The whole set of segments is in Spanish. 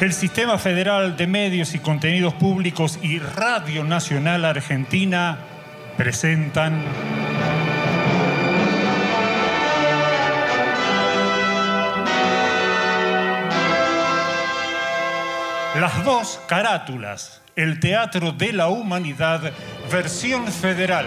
El Sistema Federal de Medios y Contenidos Públicos y Radio Nacional Argentina presentan... Las dos carátulas, el Teatro de la Humanidad, versión federal.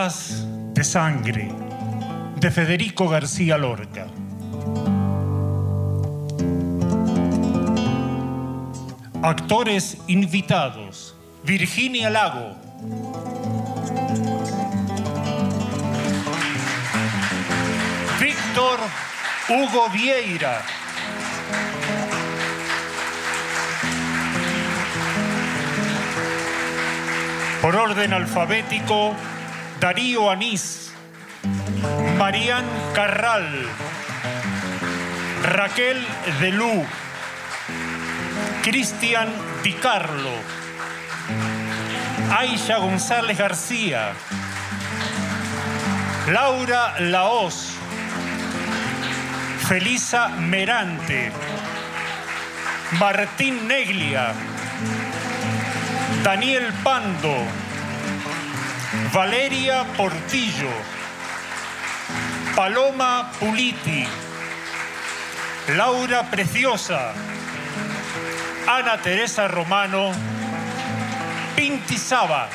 De Sangre, de Federico García Lorca. Actores invitados, Virginia Lago. Víctor Hugo Vieira. Por orden alfabético, Darío Anís, Marián Carral, Raquel Delú, Cristian Di Carlo, Aisha González García, Laura Laos, Felisa Merante, Martín Neglia, Daniel Pando, Valeria Portillo, Paloma Puliti, Laura Preciosa, Ana Teresa Romano, Pinti Saba.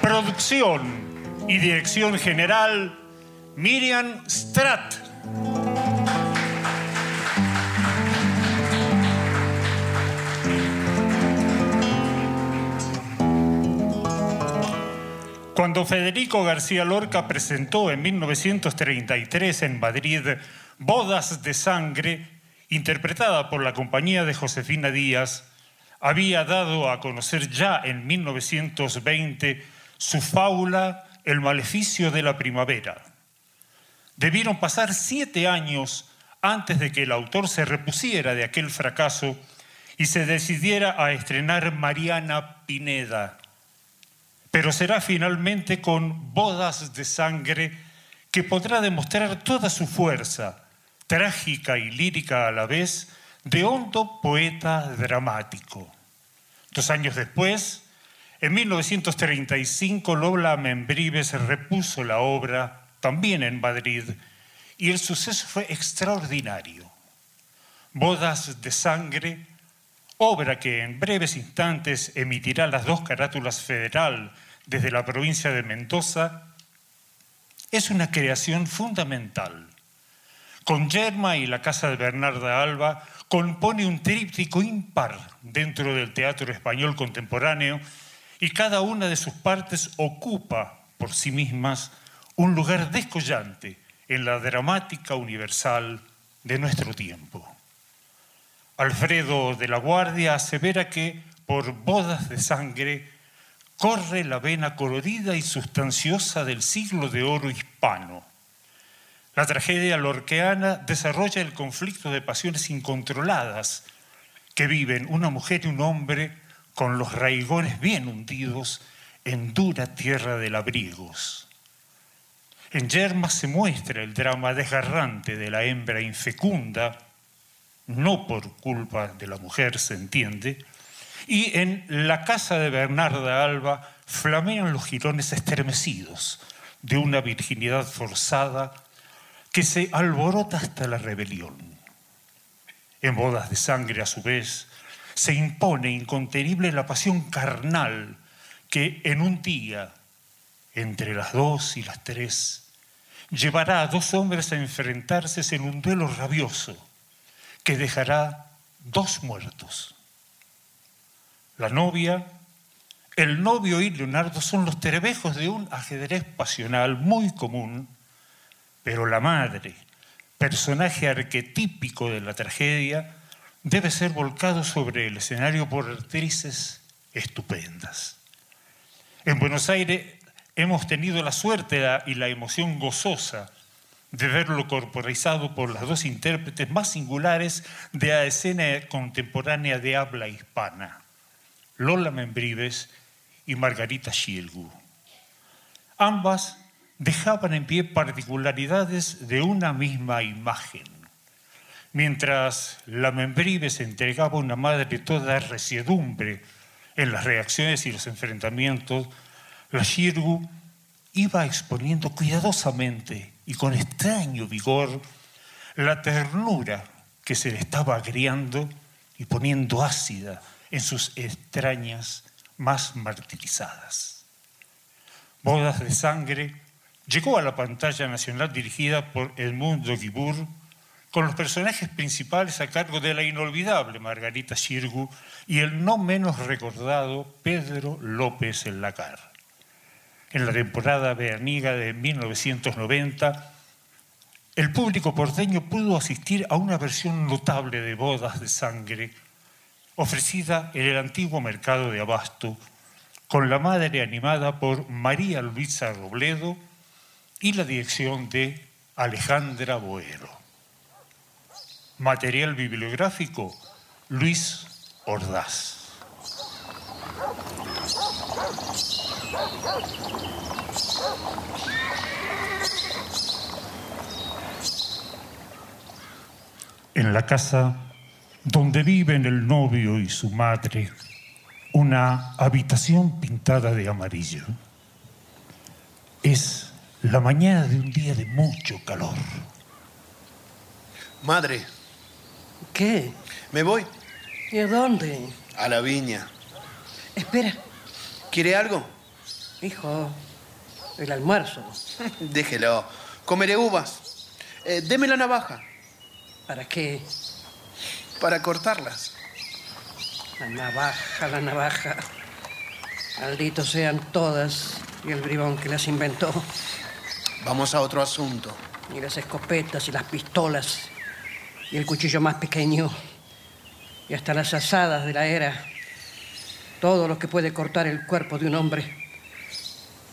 Producción y dirección general, Miriam Stratt. Cuando Federico García Lorca presentó en 1933 en Madrid Bodas de Sangre, interpretada por la compañía de Josefina Díaz, había dado a conocer ya en 1920 su fábula El maleficio de la primavera. Debieron pasar siete años antes de que el autor se repusiera de aquel fracaso y se decidiera a estrenar Mariana Pineda, pero será finalmente con bodas de sangre que podrá demostrar toda su fuerza, trágica y lírica a la vez, de hondo poeta dramático. Dos años después, en 1935, Lola Membrives repuso la obra, también en Madrid, y el suceso fue extraordinario. Bodas de sangre, obra que en breves instantes emitirá las dos carátulas federal desde la provincia de Mendoza, es una creación fundamental. Con Yerma y la casa de Bernarda Alba compone un tríptico impar dentro del teatro español contemporáneo y cada una de sus partes ocupa por sí mismas un lugar descollante en la dramática universal de nuestro tiempo. Alfredo de la Guardia asevera que por bodas de sangre corre la vena colorida y sustanciosa del siglo de oro hispano. La tragedia lorqueana desarrolla el conflicto de pasiones incontroladas que viven una mujer y un hombre con los raigones bien hundidos en dura tierra de labriegos. En Yerma se muestra el drama desgarrante de la hembra infecunda, no por culpa de la mujer, se entiende, y en la casa de Bernarda Alba flamean los girones estremecidos de una virginidad forzada que se alborota hasta la rebelión. En bodas de sangre, a su vez, se impone incontenible la pasión carnal que en un día, entre las dos y las tres, llevará a dos hombres a enfrentarse en un duelo rabioso que dejará dos muertos. La novia, el novio y Leonardo son los terebejos de un ajedrez pasional muy común, pero la madre, personaje arquetípico de la tragedia, debe ser volcado sobre el escenario por actrices estupendas. En Buenos Aires hemos tenido la suerte y la emoción gozosa de verlo corporizado por las dos intérpretes más singulares de la escena contemporánea de habla hispana, Lola Membrives y Margarita Schielgu. Ambas dejaban en pie particularidades de una misma imagen. Mientras la Membrives entregaba una madre toda resiedumbre en las reacciones y los enfrentamientos, la Shirgu iba exponiendo cuidadosamente y con extraño vigor la ternura que se le estaba agriando y poniendo ácida en sus extrañas más martirizadas. Bodas de sangre llegó a la pantalla nacional dirigida por Edmundo Guibur, con los personajes principales a cargo de la inolvidable Margarita Shirgu y el no menos recordado Pedro López en Lacar en la temporada veraniega de 1990, el público porteño pudo asistir a una versión notable de Bodas de Sangre, ofrecida en el antiguo mercado de Abasto, con la madre animada por María Luisa Robledo y la dirección de Alejandra Boero. Material bibliográfico, Luis Ordaz. En la casa donde viven el novio y su madre, una habitación pintada de amarillo. Es la mañana de un día de mucho calor. Madre. ¿Qué? Me voy. ¿Y a dónde? A la viña. Espera. ¿Quiere algo? Hijo, el almuerzo. Déjelo. Comeré uvas. Eh, deme la navaja. ¿Para qué? Para cortarlas. La navaja, la navaja. Malditos sean todas y el bribón que las inventó. Vamos a otro asunto. Y las escopetas y las pistolas. Y el cuchillo más pequeño. Y hasta las asadas de la era. Todo lo que puede cortar el cuerpo de un hombre.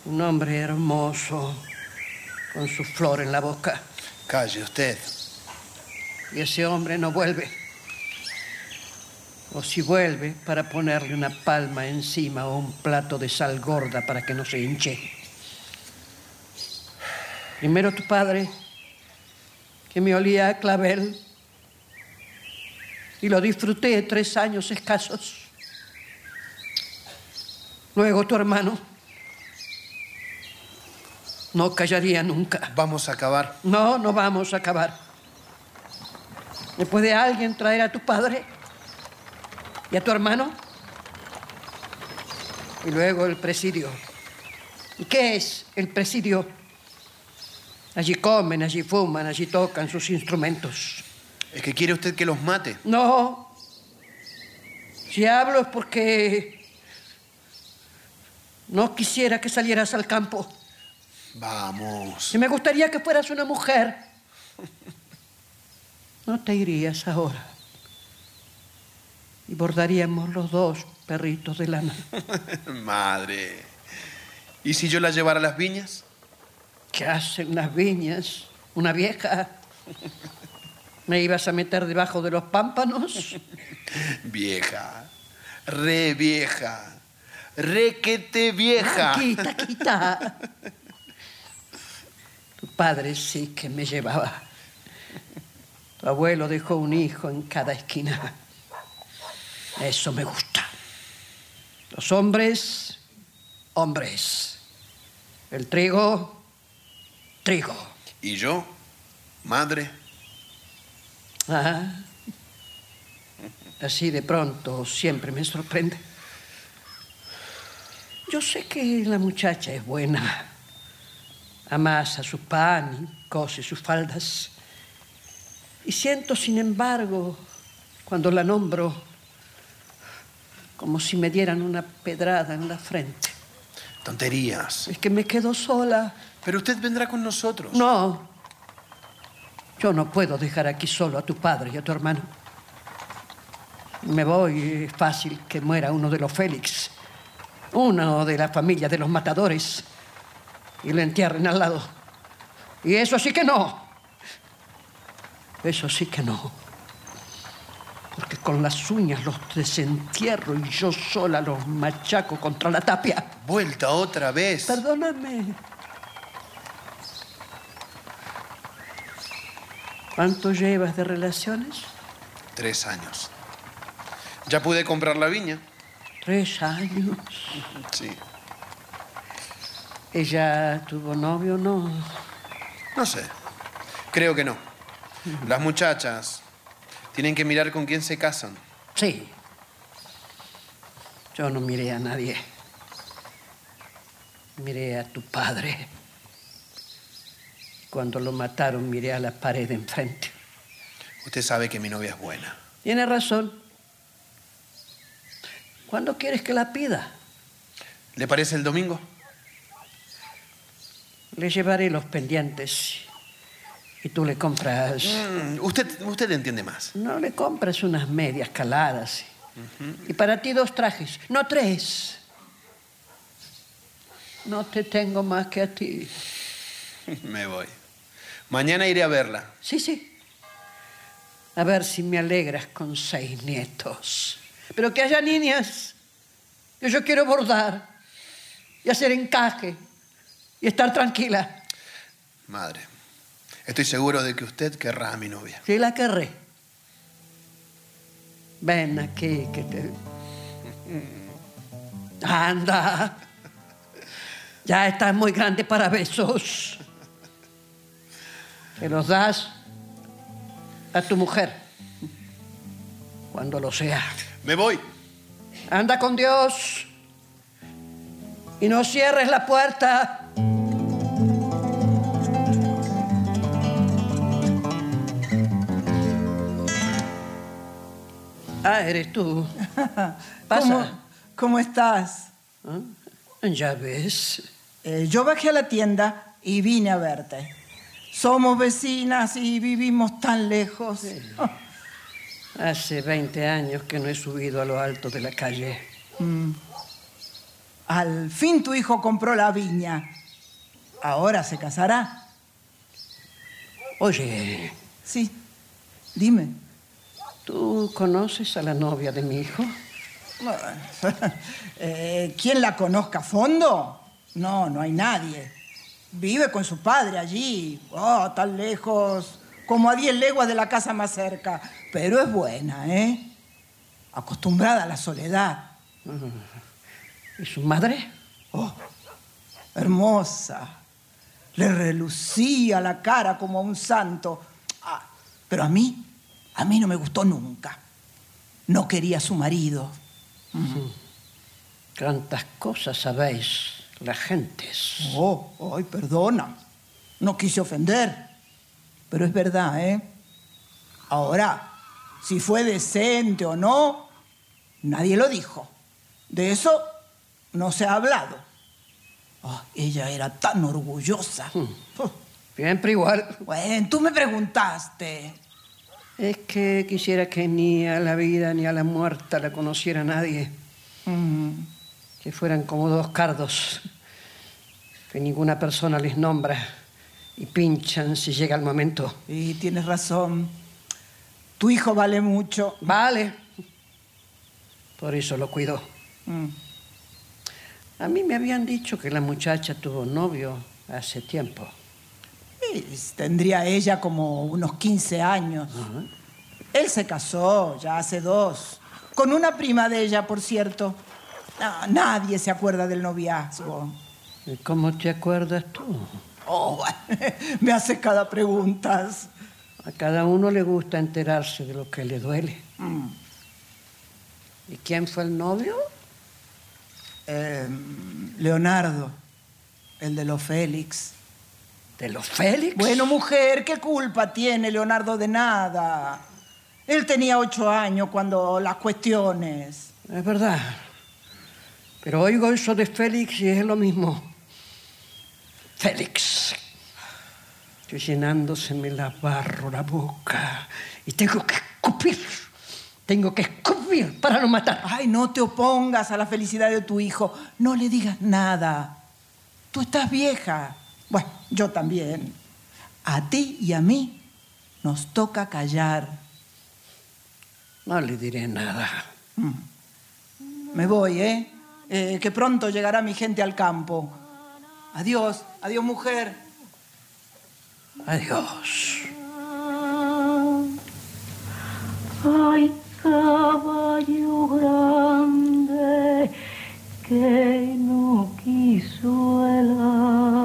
Un hombre hermoso, con su flor en la boca. Calle usted. Y ese hombre no vuelve. O si vuelve, para ponerle una palma encima o un plato de sal gorda para que no se hinche. Primero tu padre, que me olía a clavel, y lo disfruté tres años escasos. Luego tu hermano no callaría nunca. Vamos a acabar. No, no vamos a acabar. ¿Me puede alguien traer a tu padre y a tu hermano? Y luego el presidio. ¿Y qué es el presidio? Allí comen, allí fuman, allí tocan sus instrumentos. ¿Es que quiere usted que los mate? No. Si hablo es porque no quisiera que salieras al campo. Vamos. Y me gustaría que fueras una mujer. No te irías ahora. Y bordaríamos los dos perritos de lana. Madre. ¿Y si yo la llevara a las viñas? ¿Qué hacen las viñas? ¿Una vieja? ¿Me ibas a meter debajo de los pámpanos? Vieja. Re vieja. Requete vieja. Quita, quita. Tu padre sí que me llevaba. Tu abuelo dejó un hijo en cada esquina. Eso me gusta. Los hombres, hombres. El trigo, trigo. ¿Y yo? Madre. Ah. Así de pronto siempre me sorprende. Yo sé que la muchacha es buena. Amasa su pan y cose sus faldas. Y siento, sin embargo, cuando la nombro, como si me dieran una pedrada en la frente. Tonterías. Es que me quedo sola. Pero usted vendrá con nosotros. No. Yo no puedo dejar aquí solo a tu padre y a tu hermano. Me voy, es fácil que muera uno de los Félix, uno de la familia de los matadores, y lo entierren al lado. Y eso sí que no. Eso sí que no. Porque con las uñas los desentierro y yo sola los machaco contra la tapia. Vuelta otra vez. Perdóname. ¿Cuánto llevas de relaciones? Tres años. Ya pude comprar la viña. Tres años. Sí. ¿Ella tuvo novio o no? No sé. Creo que no. Las muchachas tienen que mirar con quién se casan. Sí. Yo no miré a nadie. Miré a tu padre. Cuando lo mataron, miré a la pared de enfrente. Usted sabe que mi novia es buena. Tiene razón. ¿Cuándo quieres que la pida? ¿Le parece el domingo? Le llevaré los pendientes y tú le compras. Mm, usted, usted entiende más. No le compras unas medias caladas. Y para ti dos trajes, no tres. No te tengo más que a ti. Me voy. Mañana iré a verla. Sí, sí. A ver si me alegras con seis nietos. Pero que haya niñas. Que yo quiero bordar y hacer encaje y estar tranquila. Madre, estoy seguro de que usted querrá a mi novia. Sí, la querré. Ven aquí, que te. Anda. Ya estás muy grande para besos. Te los das a tu mujer cuando lo sea. Me voy. Anda con Dios y no cierres la puerta. Ah, eres tú. Pasa. ¿Cómo, cómo estás? Ah, Ya ves. Eh, yo bajé a la tienda y vine a verte. Somos vecinas y vivimos tan lejos. Hace 20 años que no he subido a lo alto de la calle. Al fin tu hijo compró la viña. Ahora se casará. Oye, Sí, dime. ¿Tú conoces a la novia de mi hijo? Eh, ¿Quién la conozca a fondo? No, no hay nadie. Vive con su padre allí, oh, tan lejos, como a 10 leguas de la casa más cerca. Pero es buena, ¿eh? Acostumbrada a la soledad. ¿Y su madre? Oh, hermosa. Le relucía la cara como a un santo. Ah, pero a mí, a mí no me gustó nunca. No quería a su marido. Cuántas cosas sabéis, las gentes. Oh, ay, perdona. No quise ofender. Pero es verdad, ¿eh? Ahora, si fue decente o no, nadie lo dijo. De eso no se ha hablado. Oh, ella era tan orgullosa. Siempre igual. Bueno, tú me preguntaste. Es que quisiera que ni a la vida ni a la muerta la conociera nadie. Mm. Que fueran como dos cardos, que ninguna persona les nombra y pinchan si llega el momento. Y tienes razón. Tu hijo vale mucho. Vale. Por eso lo cuido. Mm. A mí me habían dicho que la muchacha tuvo novio hace tiempo. Y tendría ella como unos 15 años. Él se casó ya hace dos. Con una prima de ella, por cierto. No, nadie se acuerda del noviazgo. ¿Y cómo te acuerdas tú? Oh, me hace cada pregunta. A cada uno le gusta enterarse de lo que le duele. Mm. ¿Y quién fue el novio? Eh, Leonardo, el de los Félix. ¿De los Félix? Bueno, mujer, ¿qué culpa tiene Leonardo de nada? Él tenía ocho años cuando las cuestiones. Es verdad. Pero oigo eso de Félix y es lo mismo. Félix. Estoy llenándoseme la barro la boca y tengo que escupir. Tengo que escupir para no matar. Ay, no te opongas a la felicidad de tu hijo. No le digas nada. Tú estás vieja. Bueno, yo también. A ti y a mí nos toca callar. No le diré nada. Me voy, ¿eh? Eh, Que pronto llegará mi gente al campo. Adiós, adiós, mujer. Adiós. Ay, caballo grande que no quiso el agua.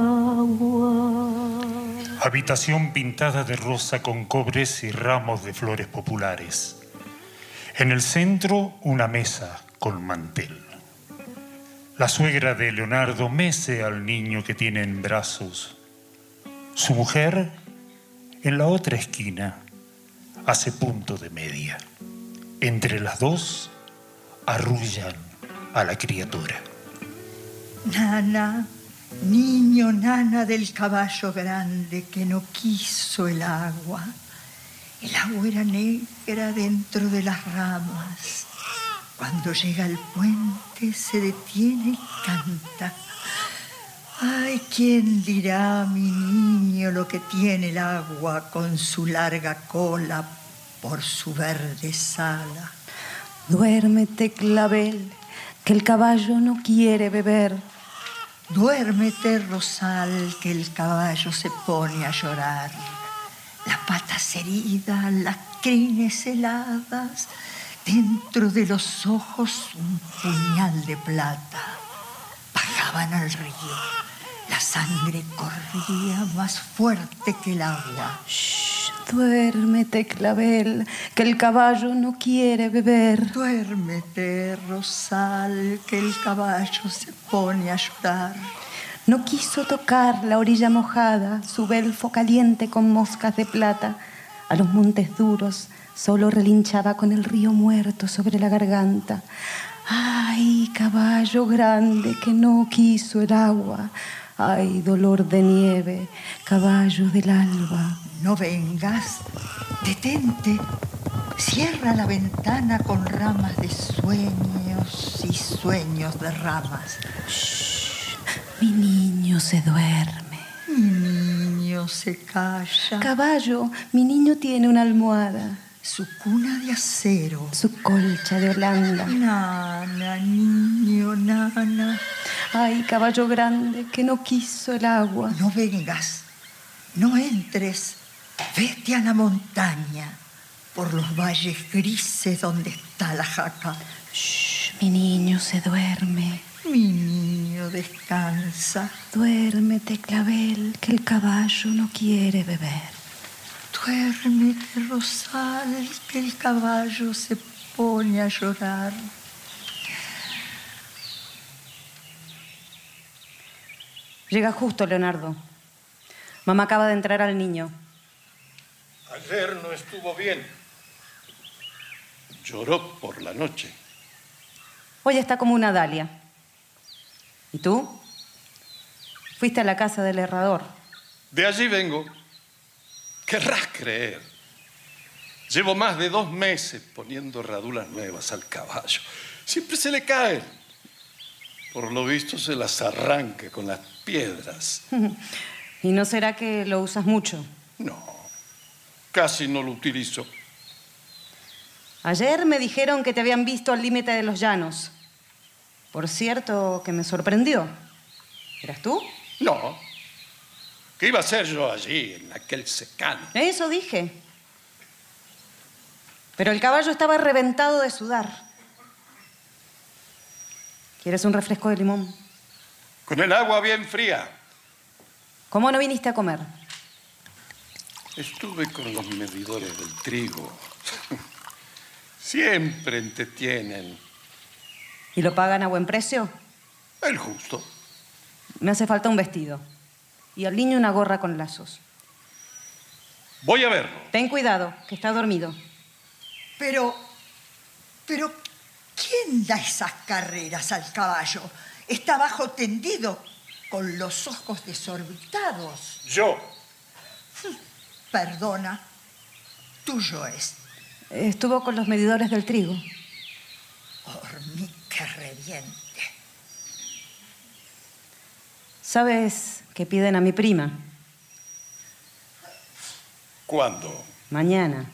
Habitación pintada de rosa con cobres y ramos de flores populares. En el centro, una mesa con mantel. La suegra de Leonardo mece al niño que tiene en brazos. Su mujer, en la otra esquina, hace punto de media. Entre las dos, arrullan a la criatura. Nana, niño nana del caballo grande que no quiso el agua. El agua era negra dentro de las ramas. Cuando llega al puente se detiene y canta. Ay, ¿quién dirá, mi niño, lo que tiene el agua con su larga cola por su verde sala? Duérmete, clavel, que el caballo no quiere beber. Duérmete, rosal, que el caballo se pone a llorar. Las patas heridas, las crines heladas, dentro de los ojos un puñal de plata. Bajaban al río, la sangre corría más fuerte que el agua. Shh, duérmete, clavel, que el caballo no quiere beber. Duérmete, rosal, que el caballo se pone a llorar. No quiso tocar la orilla mojada, su belfo caliente con moscas de plata. A los montes duros solo relinchaba con el río muerto sobre la garganta. Ay, caballo grande que no quiso el agua. Ay, dolor de nieve, caballo del alba. No vengas, detente. Cierra la ventana con ramas de sueños y sueños de ramas. Mi niño se duerme. Mi niño se calla. Caballo, mi niño tiene una almohada, Su cuna de acero. su colcha de Holanda. Nana, niño, nana. Ay, caballo grande que no quiso el agua. No vengas, no entres. Vete a la montaña, por los valles grises donde está la jaca. Shh, mi niño se duerme. Mi niño descansa. Duérmete, clavel, que el caballo no quiere beber. Duérmete, Rosal, que el caballo se pone a llorar. Llega justo, Leonardo. Mamá acaba de entrar al niño. Ayer no estuvo bien. Lloró por la noche. Hoy está como una dalia. ¿Y tú? Fuiste a la casa del herrador. De allí vengo. Querrás creer. Llevo más de dos meses poniendo herraduras nuevas al caballo. Siempre se le caen. Por lo visto se las arranca con las piedras. ¿Y no será que lo usas mucho? No, casi no lo utilizo. Ayer me dijeron que te habían visto al límite de los llanos. Por cierto, que me sorprendió. ¿Eras tú? No. ¿Qué iba a hacer yo allí, en aquel secano? Eso dije. Pero el caballo estaba reventado de sudar. ¿Quieres un refresco de limón? Con el agua bien fría. ¿Cómo no viniste a comer? Estuve con los medidores del trigo. Siempre entretienen. ¿Y lo pagan a buen precio? El justo. Me hace falta un vestido. Y al niño una gorra con lazos. Voy a verlo. Ten cuidado, que está dormido. Pero, pero, ¿quién da esas carreras al caballo? Está abajo tendido, con los ojos desorbitados. Yo. Perdona, tuyo es. Estuvo con los medidores del trigo. Hormiga reviente. ¿Sabes que piden a mi prima? ¿Cuándo? Mañana.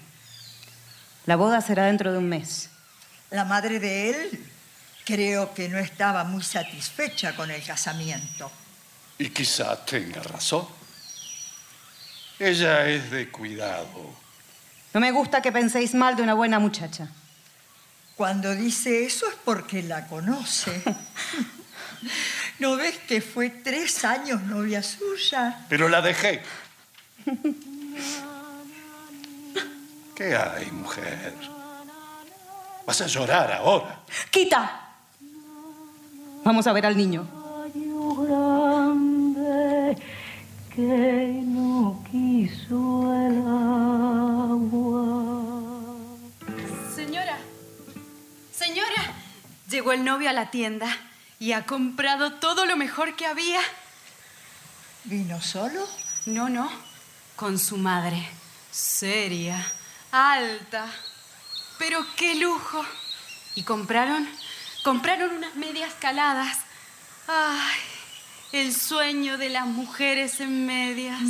La boda será dentro de un mes. La madre de él creo que no estaba muy satisfecha con el casamiento. Y quizá tenga razón. Ella es de cuidado. No me gusta que penséis mal de una buena muchacha. Cuando dice eso es porque la conoce. ¿No ves que fue tres años novia suya? Pero la dejé. ¿Qué hay, mujer? Vas a llorar ahora. ¡Quita! Vamos a ver al niño. grande que no quiso el agua. Señora, señora, llegó el novio a la tienda y ha comprado todo lo mejor que había. ¿Vino solo? No, no, con su madre, seria, alta, pero qué lujo. Y compraron, compraron unas medias caladas. Ay, el sueño de las mujeres en medias.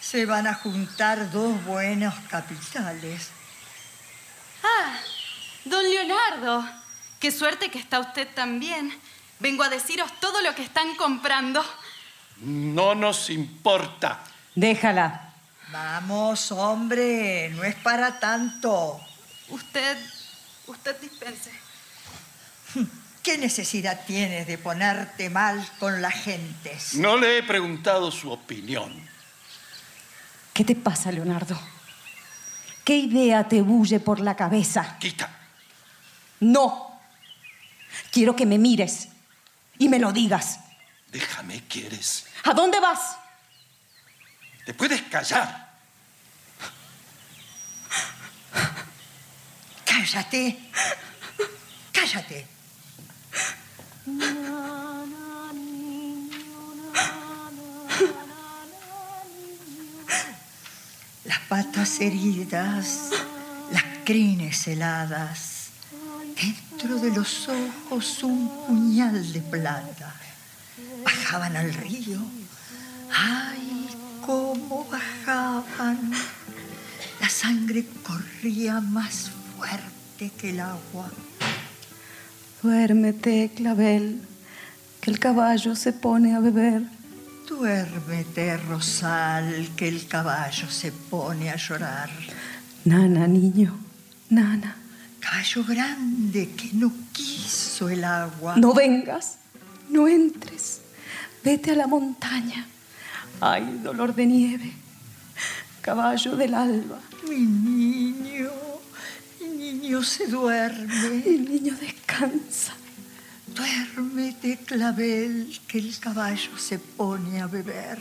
Se van a juntar dos buenos capitales. Ah, don Leonardo, qué suerte que está usted también. Vengo a deciros todo lo que están comprando. No nos importa. Déjala. Vamos, hombre, no es para tanto. Usted, usted dispense. ¿Qué necesidad tienes de ponerte mal con las gentes? No le he preguntado su opinión. ¿Qué te pasa, Leonardo? ¿Qué idea te bulle por la cabeza? Quita. No. Quiero que me mires y me lo digas. Déjame, ¿quieres? ¿A dónde vas? ¿Te puedes callar? Cállate. Cállate. Las patas heridas, las crines heladas, dentro de los ojos un puñal de plata. Bajaban al río. ¡Ay, cómo bajaban! La sangre corría más fuerte que el agua. Duérmete, clavel, que el caballo se pone a beber. Duérmete, Rosal, que el caballo se pone a llorar. Nana, niño, nana. Caballo grande que no quiso el agua. No vengas, no entres. Vete a la montaña. Ay, dolor de nieve. Caballo del alba. Mi niño, mi niño se duerme. El niño descansa. Duérmete, clavel, que el caballo se pone a beber.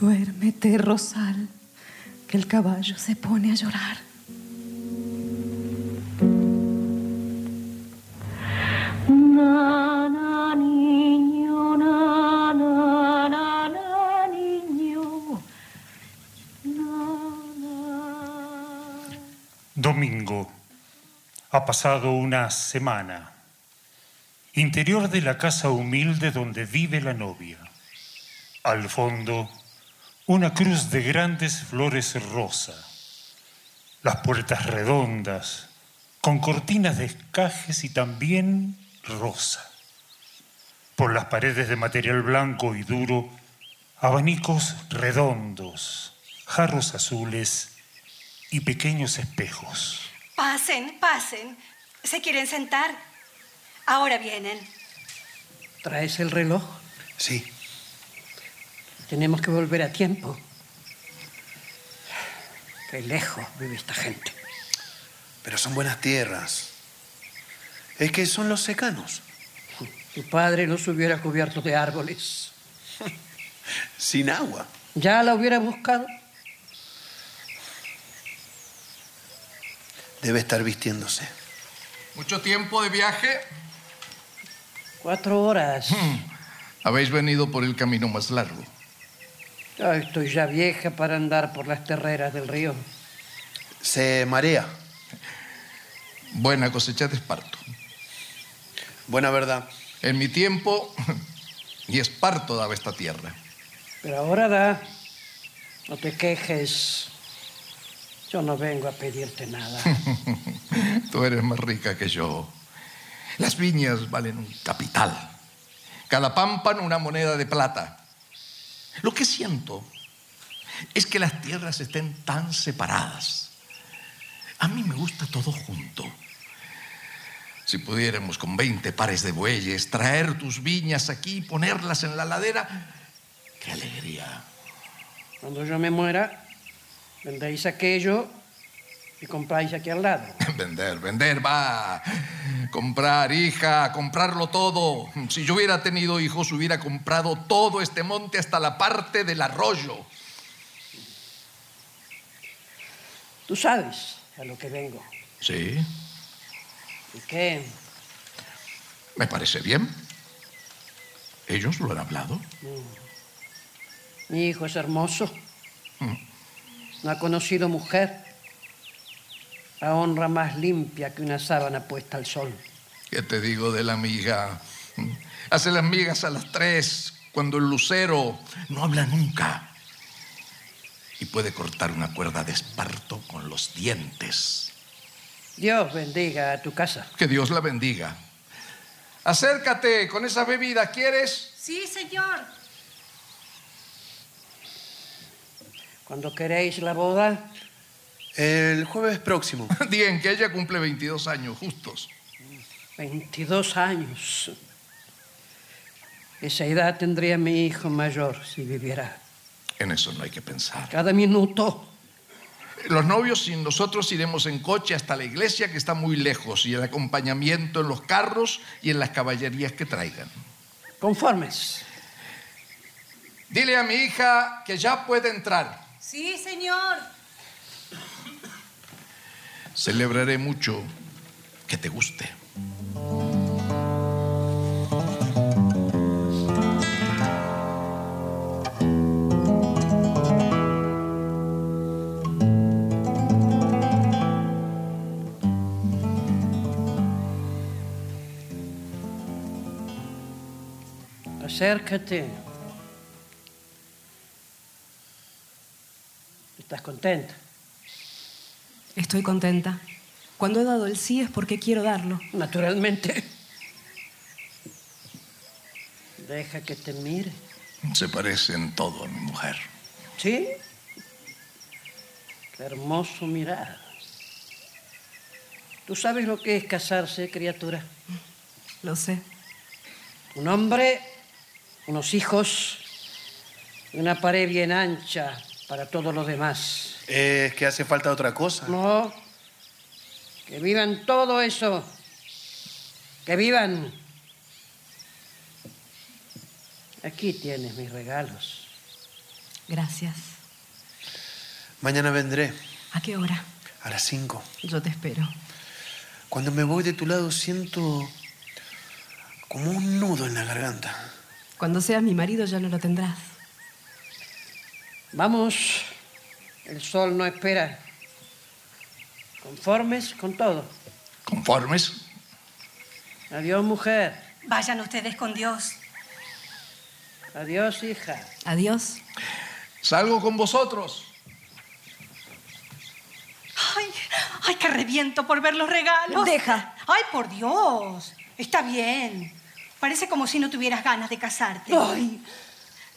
Duérmete, Rosal, que el caballo se pone a llorar. Pasado una semana. Interior de la casa humilde donde vive la novia. Al fondo, una cruz de grandes flores rosa. Las puertas redondas, con cortinas de escajes y también rosa. Por las paredes de material blanco y duro, abanicos redondos, jarros azules y pequeños espejos. Pasen, pasen. ¿Se quieren sentar? Ahora vienen. ¿Traes el reloj? Sí. Tenemos que volver a tiempo. Qué lejos vive esta gente. Pero son buenas tierras. Es que son los secanos. Tu padre no se hubiera cubierto de árboles. Sin agua. ¿Ya la hubiera buscado? Debe estar vistiéndose. ¿Mucho tiempo de viaje? Cuatro horas. Habéis venido por el camino más largo. Ya estoy ya vieja para andar por las terreras del río. Se marea. Buena cosecha de esparto. Buena verdad. En mi tiempo, ni esparto daba esta tierra. Pero ahora da. No te quejes. Yo no vengo a pedirte nada. Tú eres más rica que yo. Las viñas valen un capital. Cada pámpano una moneda de plata. Lo que siento es que las tierras estén tan separadas. A mí me gusta todo junto. Si pudiéramos con 20 pares de bueyes traer tus viñas aquí y ponerlas en la ladera, qué alegría. Cuando yo me muera, vendéis aquello y compráis aquí al lado. Vender, vender, va. Comprar, hija, comprarlo todo. Si yo hubiera tenido hijos, hubiera comprado todo este monte hasta la parte del arroyo. Tú sabes a lo que vengo. Sí, ¿Y qué? me parece bien. Ellos lo han hablado. Mi hijo es hermoso. No ha conocido mujer. La honra más limpia que una sábana puesta al sol. ¿Qué te digo de la miga? Hace las migas a las tres, cuando el lucero no habla nunca. Y puede cortar una cuerda de esparto con los dientes. Dios bendiga a tu casa. Que Dios la bendiga. Acércate con esa bebida, ¿quieres? Sí, señor. Cuando queréis la boda, El jueves próximo. Digan que ella cumple 22 años justos. 22 años. Esa edad tendría mi hijo mayor si viviera. En eso no hay que pensar. Cada minuto. Los novios y nosotros iremos en coche hasta la iglesia que está muy lejos y el acompañamiento en los carros y en las caballerías que traigan. Conformes. Dile a mi hija que ya puede entrar. Sí, señor. Celebraré mucho que te guste. Acércate. ¿Estás contenta? Estoy contenta. Cuando he dado el sí es porque quiero darlo. Naturalmente. Deja que te mire. Se parece en todo a mi mujer. ¿Sí? Qué hermoso mirar. ¿Tú sabes lo que es casarse, criatura? Lo sé. Un hombre, unos hijos y una pared bien ancha para todos los demás. Es que hace falta otra cosa. No. Que vivan todo eso. Que vivan. Aquí tienes mis regalos. Gracias. Mañana vendré ¿A qué hora? a las 5. Yo te espero. Cuando me voy de tu lado siento como un nudo en la garganta. Cuando seas mi marido ya no lo tendrás. Vamos. El sol no espera. Conformes con todo. ¿Conformes? Adiós, mujer. Vayan ustedes con Dios. Adiós, hija. Adiós. Salgo con vosotros. Ay, ay, que reviento por ver los regalos. Deja. Ay, por Dios. Está bien. Parece como si no tuvieras ganas de casarte. Ay.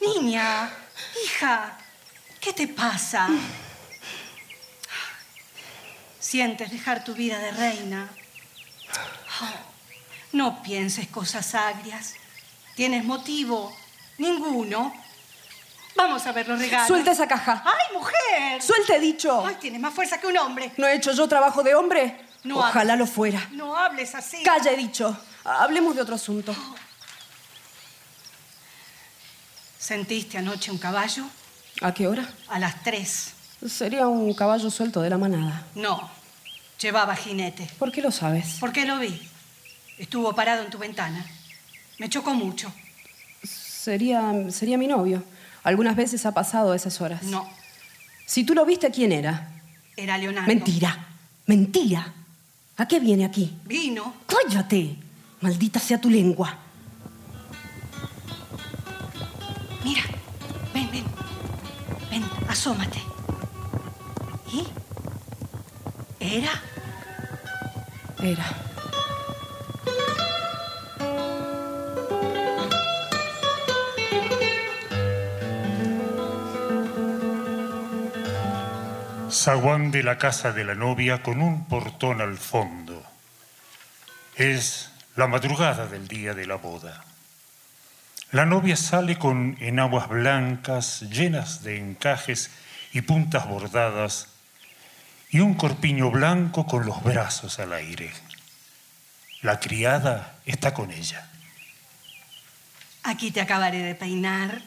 Niña, hija, ¿qué te pasa? Sientes dejar tu vida de reina. Oh, no pienses cosas agrias. ¿Tienes motivo? Ninguno. Vamos a ver los regalos. Suelta esa caja. ¡Ay, mujer! Suelte, he dicho. ¡Ay, tienes más fuerza que un hombre! ¿No he hecho yo trabajo de hombre? No Ojalá lo fuera. No hables así. Calla, he dicho. Hablemos de otro asunto. ¿Sentiste anoche un caballo? ¿A qué hora? A las tres. Sería un caballo suelto de la manada. No, llevaba jinete. ¿Por qué lo sabes? ¿Por qué lo vi? Estuvo parado en tu ventana. Me chocó mucho. Sería, sería mi novio. Algunas veces ha pasado a esas horas. No, Si tú lo viste, ¿quién era? era Leonardo. Mentira. Mentira. ¿A qué viene aquí? Vino. Cállate. Maldita sea tu lengua. Asómate. ¿Y? ¿Era? Era. Zaguán de la casa de la novia con un portón al fondo. Es la madrugada del día de la boda. La novia sale con enaguas blancas llenas de encajes y puntas bordadas y un corpiño blanco con los brazos al aire. La criada está con ella. Aquí te acabaré de peinar.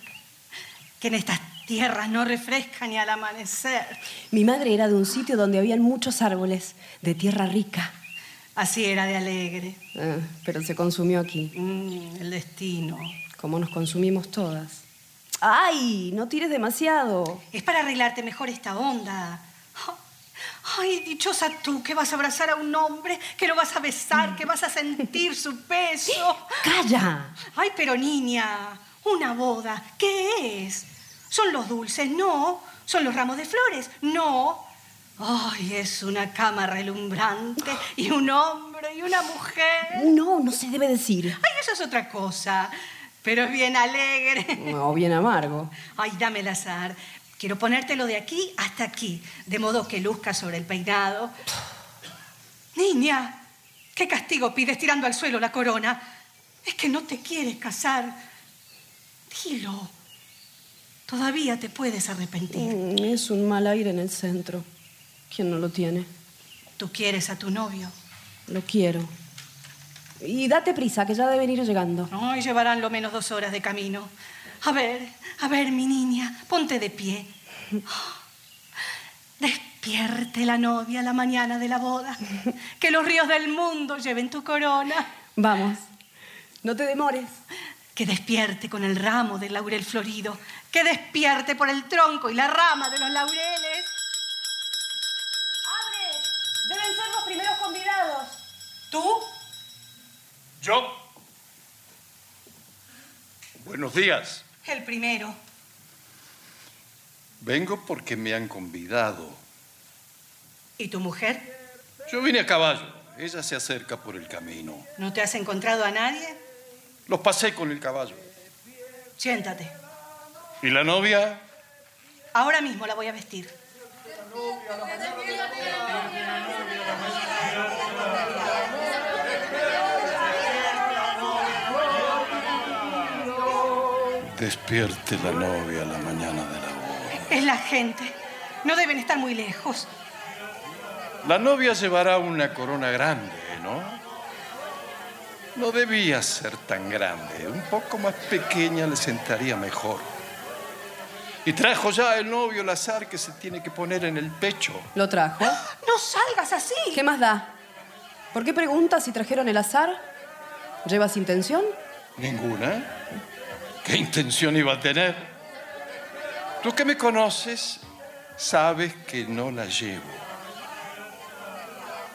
Que en estas tierras no refresca ni al amanecer. Mi madre era de un sitio donde habían muchos árboles, de tierra rica. Así era de alegre. Ah, pero se consumió aquí, Mm, el destino. Como nos consumimos todas. ¡Ay! No tires demasiado. Es para arreglarte mejor esta onda. Ay, dichosa tú, que vas a abrazar a un hombre, que lo vas a besar, que vas a sentir su peso. ¡Calla! Ay, pero niña, una boda, ¿qué es? ¿Son los dulces? No. ¿Son los ramos de flores? No. Ay, es una cama relumbrante y un hombre y una mujer. No, no se debe decir. Ay, eso es otra cosa, pero es bien alegre. O bien amargo. Ay, dame el azar. Quiero ponértelo de aquí hasta aquí, de modo que luzca sobre el peinado. Niña, ¿qué castigo pides tirando al suelo la corona? Es que no te quieres casar. Dilo. Todavía te puedes arrepentir. Mm, Es un mal aire en el centro. ¿Quién no lo tiene? Tú quieres a tu novio. Lo quiero. Y date prisa, que ya deben ir llegando. Ay, llevarán lo menos dos horas de camino. A ver, a ver, mi niña, ponte de pie. Despierte la novia la mañana de la boda. Que los ríos del mundo lleven tu corona. Vamos. No te demores. Que despierte con el ramo del laurel florido. Que despierte por el tronco y la rama de los laureles. ¡Abre! Deben ser los primeros convidados. ¿Tú? Yo. Buenos días. El primero. Vengo porque me han convidado. ¿Y tu mujer? Yo vine a caballo. Ella se acerca por el camino. ¿No te has encontrado a nadie? Los pasé con el caballo. Siéntate. ¿Y la novia? Ahora mismo la voy a vestir. Despierte la novia a la mañana de la boda. Es la gente. No deben estar muy lejos. La novia llevará una corona grande, ¿no? No debía ser tan grande. Un poco más pequeña le sentaría mejor. Y trajo ya el novio el azar que se tiene que poner en el pecho. ¿Lo trajo? No salgas así. ¿Qué más da? ¿Por qué preguntas si trajeron el azar? ¿Llevas intención? Ninguna. ¿Qué intención iba a tener? Tú que me conoces, sabes que no la llevo.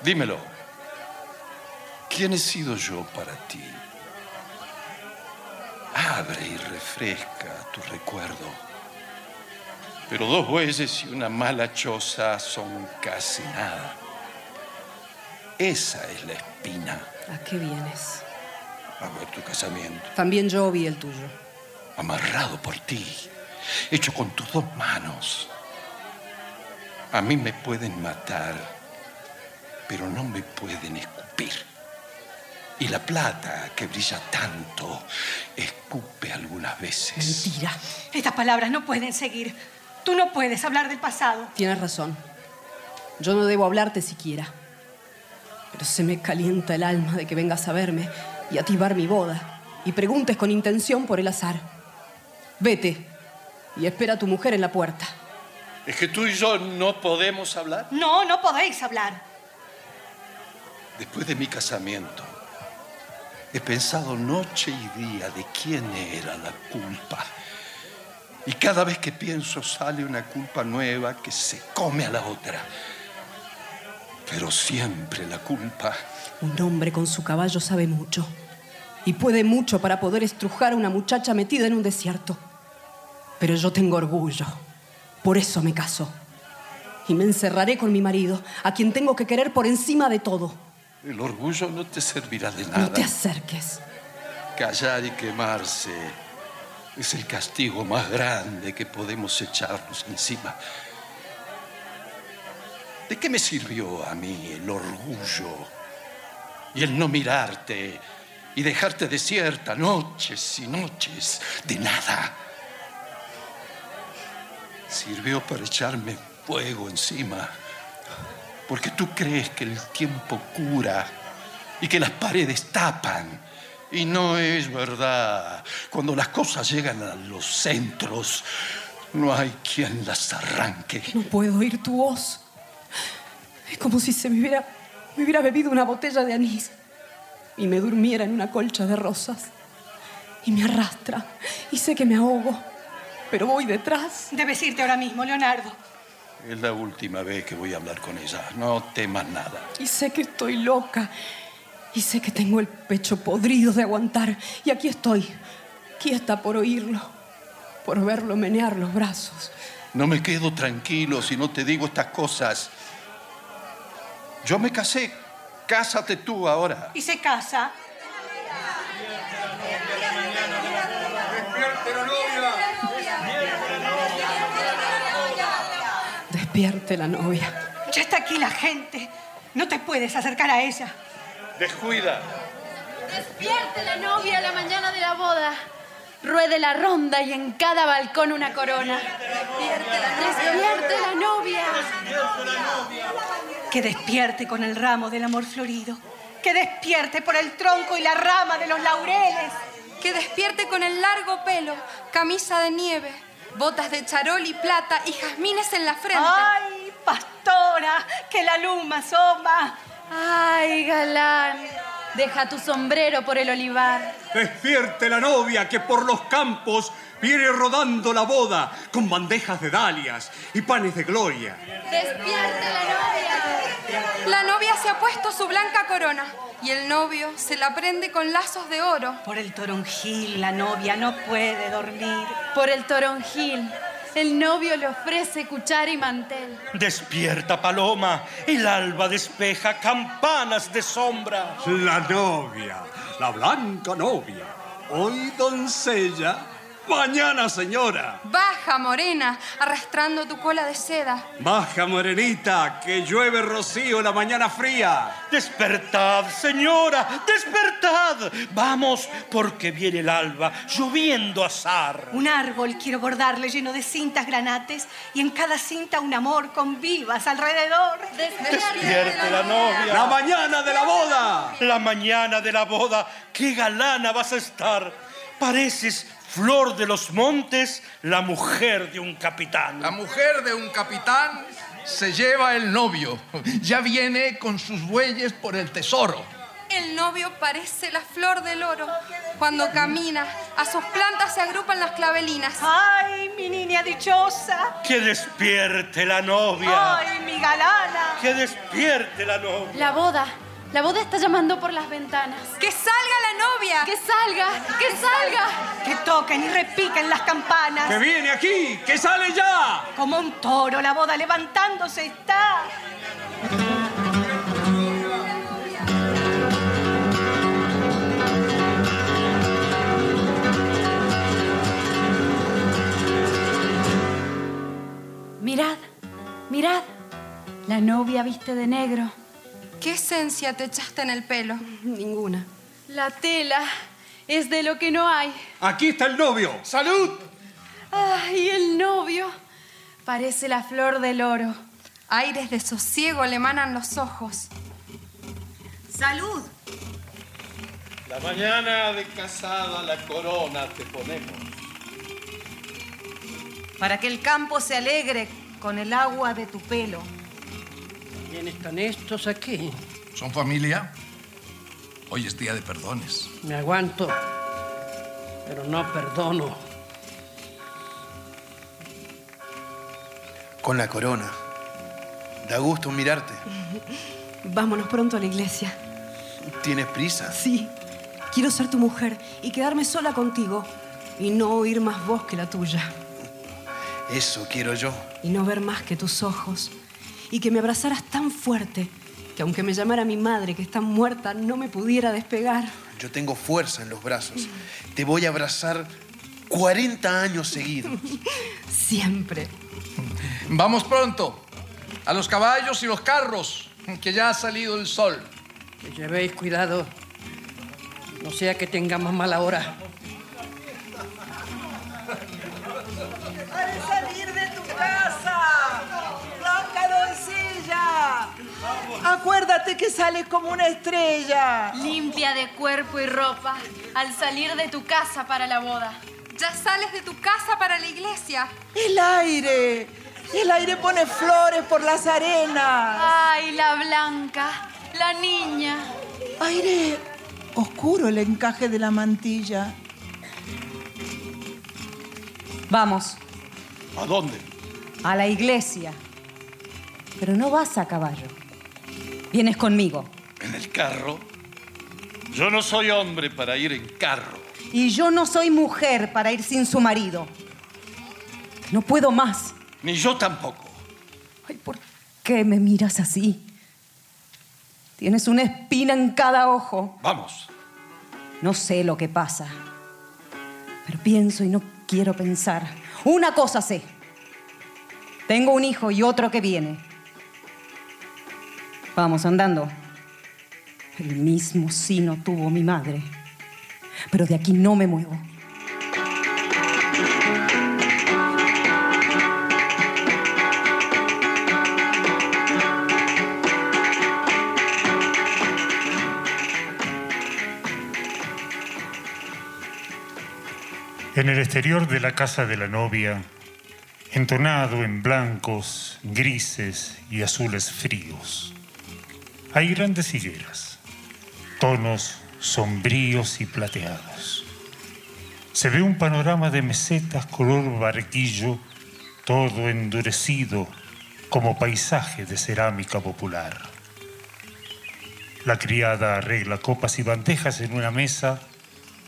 Dímelo. ¿Quién he sido yo para ti? Abre y refresca tu recuerdo. Pero dos bueyes y una mala choza son casi nada. Esa es la espina. ¿A qué vienes? A ver tu casamiento. También yo vi el tuyo. Amarrado por ti. Hecho con tus dos manos. A mí me pueden matar, pero no me pueden escupir. Y la plata que brilla tanto escupe algunas veces. Mentira. Estas palabras no pueden seguir. Tú no puedes hablar del pasado. Tienes razón. Yo no debo hablarte siquiera. Pero se me calienta el alma de que vengas a verme y ativar mi boda y preguntes con intención por el azar. Vete y espera a tu mujer en la puerta. ¿Es que tú y yo no podemos hablar? No, no podéis hablar. Después de mi casamiento, he pensado noche y día de quién era la culpa. Y cada vez que pienso sale una culpa nueva que se come a la otra. Pero siempre la culpa. Un hombre con su caballo sabe mucho y puede mucho para poder estrujar a una muchacha metida en un desierto. Pero yo tengo orgullo, por eso me caso. Y me encerraré con mi marido, a quien tengo que querer por encima de todo. El orgullo no te servirá de nada. No te acerques. Callar y quemarse es el castigo más grande que podemos echarnos encima. ¿De qué me sirvió a mí el orgullo y el no mirarte y dejarte desierta noches y noches de nada? Sirvió para echarme fuego encima, porque tú crees que el tiempo cura y que las paredes tapan. Y no es verdad. Cuando las cosas llegan a los centros, no hay quien las arranque. No puedo oír tu voz. Es como si se me hubiera, me hubiera bebido una botella de anís y me durmiera en una colcha de rosas. Y me arrastra y sé que me ahogo, pero voy detrás. Debes irte ahora mismo, Leonardo. Es la última vez que voy a hablar con ella. No temas nada. Y sé que estoy loca. Y sé que tengo el pecho podrido de aguantar. Y aquí estoy, quieta por oírlo, por verlo menear los brazos. No me quedo tranquilo si no te digo estas cosas. Yo me casé. Cásate tú ahora. ¿Y se casa? Despierte la novia. Ya está aquí la gente. No te puedes acercar a ella. Descuida. Despierte la novia a la mañana de la boda. Ruede la ronda y en cada balcón una corona. Despierte la novia. Despierte la novia. Que despierte con el ramo del amor florido. Que despierte por el tronco y la rama de los laureles. Que despierte con el largo pelo, camisa de nieve, botas de charol y plata y jazmines en la frente. ¡Ay, pastora! Que la luna asoma. ¡Ay, galán! Deja tu sombrero por el olivar. Despierte la novia que por los campos viene rodando la boda con bandejas de dalias y panes de gloria. Despierte la novia. La novia se ha puesto su blanca corona y el novio se la prende con lazos de oro. Por el toronjil la novia no puede dormir. Por el toronjil. El novio le ofrece cuchara y mantel. Despierta, paloma. El alba despeja campanas de sombra. La novia, la blanca novia. Hoy doncella, mañana señora. Baja, morena, arrastrando tu cola de seda. Baja, morenita, que llueve rocío la mañana fría. Despertad, señora, despertad. Vamos, porque viene el alba, lloviendo azar. Un árbol quiero bordarle lleno de cintas granates y en cada cinta un amor con vivas alrededor. Despierte la novia. La mañana de la boda. La mañana de la boda. Qué galana vas a estar. Pareces flor de los montes, la mujer de un capitán. La mujer de un capitán se lleva el novio. Ya viene con sus bueyes por el tesoro. El novio parece la flor del oro cuando camina A sus plantas se agrupan las clavelinas. ¡Ay, mi niña dichosa! Que despierte la novia. ¡Ay, mi galana! Que despierte la novia. La boda. La boda está llamando por las ventanas. ¡Que salga la novia! ¡Que salga! ¡Que salga! Que toquen y repiquen las campanas. ¡Que viene aquí! ¡Que sale ya! Como un toro, la boda levantándose está. Mirad, mirad. La novia viste de negro. ¿Qué esencia te echaste en el pelo? Ninguna. La tela es de lo que no hay. Aquí está el novio. ¡Salud! ¡Ay, el novio! Parece la flor del oro. Aires de sosiego le emanan los ojos. ¡Salud! La mañana de casada la corona te ponemos. Para que el campo se alegre con el agua de tu pelo. ¿Quién están estos aquí? ¿Son familia? Hoy es día de perdones. Me aguanto, pero no perdono. Con la corona. Da gusto mirarte. Vámonos pronto a la iglesia. ¿Tienes prisa? Sí. Quiero ser tu mujer y quedarme sola contigo y no oír más voz que la tuya Eso quiero yo. y no ver más que tus ojos y que me abrazaras tan fuerte que aunque me llamara mi madre que está muerta no me pudiera despegar. Yo tengo fuerza en los brazos. Te voy a abrazar 40 años seguidos. Siempre. Vamos pronto. A los caballos y los carros, que ya ha salido el sol. Que llevéis cuidado. No sea que tengamos mala hora. ¡Al salir de tu casa! ¡Blanca doncella! Acuérdate que sales como una estrella. Limpia de cuerpo y ropa al salir de tu casa para la boda. Ya sales de tu casa para la iglesia. El aire. El aire pone flores por las arenas. Ay, la blanca, la niña. Aire oscuro el encaje de la mantilla. Vamos, ¿A dónde? a la iglesia. Pero no vas a caballo. Vienes conmigo. ¿En el carro? Yo no soy hombre para ir en carro. Y yo no soy mujer para ir sin su marido. No puedo más. Ni yo tampoco. ¿Qué me miras así? Tienes una espina en cada ojo. Vamos. No sé lo que pasa. Pero pienso y no quiero pensar. Una cosa sé. Tengo un hijo y otro que viene. Vamos andando. El mismo sino tuvo mi madre. Pero de aquí no me muevo. En el exterior de la casa de la novia, entonado en blancos, grises y azules fríos, hay grandes higueras, tonos sombríos y plateados. Se ve un panorama de mesetas color barquillo, todo endurecido como paisaje de cerámica popular. La criada arregla copas y bandejas en una mesa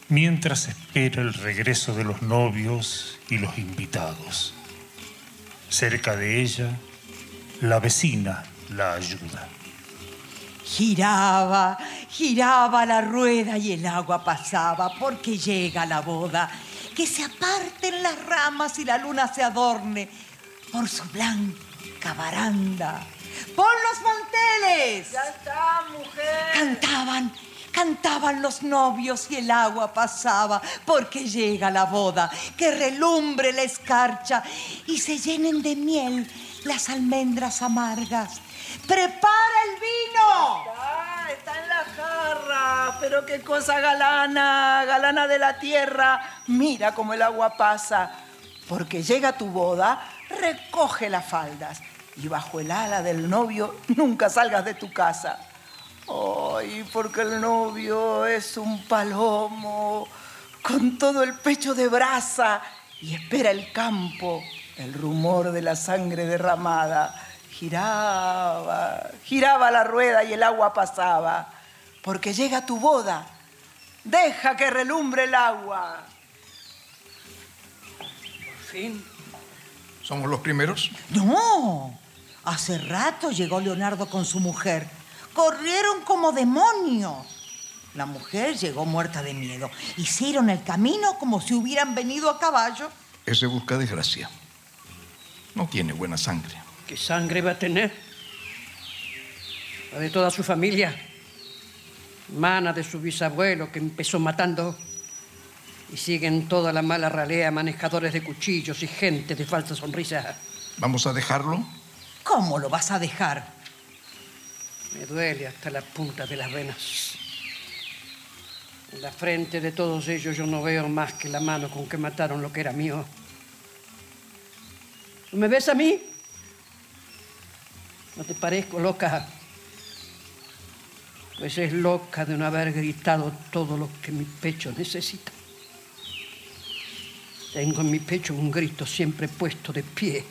mientras espera el regreso de los novios y los invitados. Cerca de ella, la vecina la ayuda. Giraba, giraba la rueda y el agua pasaba porque llega la boda. Que se aparten las ramas y la luna se adorne por su blanca baranda. ¡Pon los manteles! Ya está, mujer. Cantaban, cantaban los novios y el agua pasaba porque llega la boda. Que relumbre la escarcha y se llenen de miel las almendras amargas. ¡Prepara el vino! Ah, está en la jarra. Pero qué cosa galana, galana de la tierra. Mira cómo el agua pasa. Porque llega tu boda, recoge las faldas. Y bajo el ala del novio nunca salgas de tu casa. Ay, porque el novio es un palomo con todo el pecho de brasa y espera el campo, el rumor de la sangre derramada. Giraba, giraba la rueda y el agua pasaba, porque llega tu boda. Deja que relumbre el agua. Por fin. ¿Somos los primeros? No, hace rato llegó Leonardo con su mujer. Corrieron como demonios. La mujer llegó muerta de miedo. Hicieron el camino como si hubieran venido a caballo. Ese busca desgracia. No tiene buena sangre. ¿Qué sangre va a tener? La de toda su familia. Mana de su bisabuelo que empezó matando. Y siguen toda la mala ralea, manejadores de cuchillos y gente de falsa sonrisa. ¿Vamos a dejarlo? ¿Cómo lo vas a dejar? Me duele hasta la punta de las venas. En la frente de todos ellos yo no veo más que la mano con que mataron lo que era mío. ¿No me ves a mí? ¿No te parezco loca? Pues es loca de no haber gritado todo lo que mi pecho necesita. Tengo en mi pecho un grito siempre puesto de pie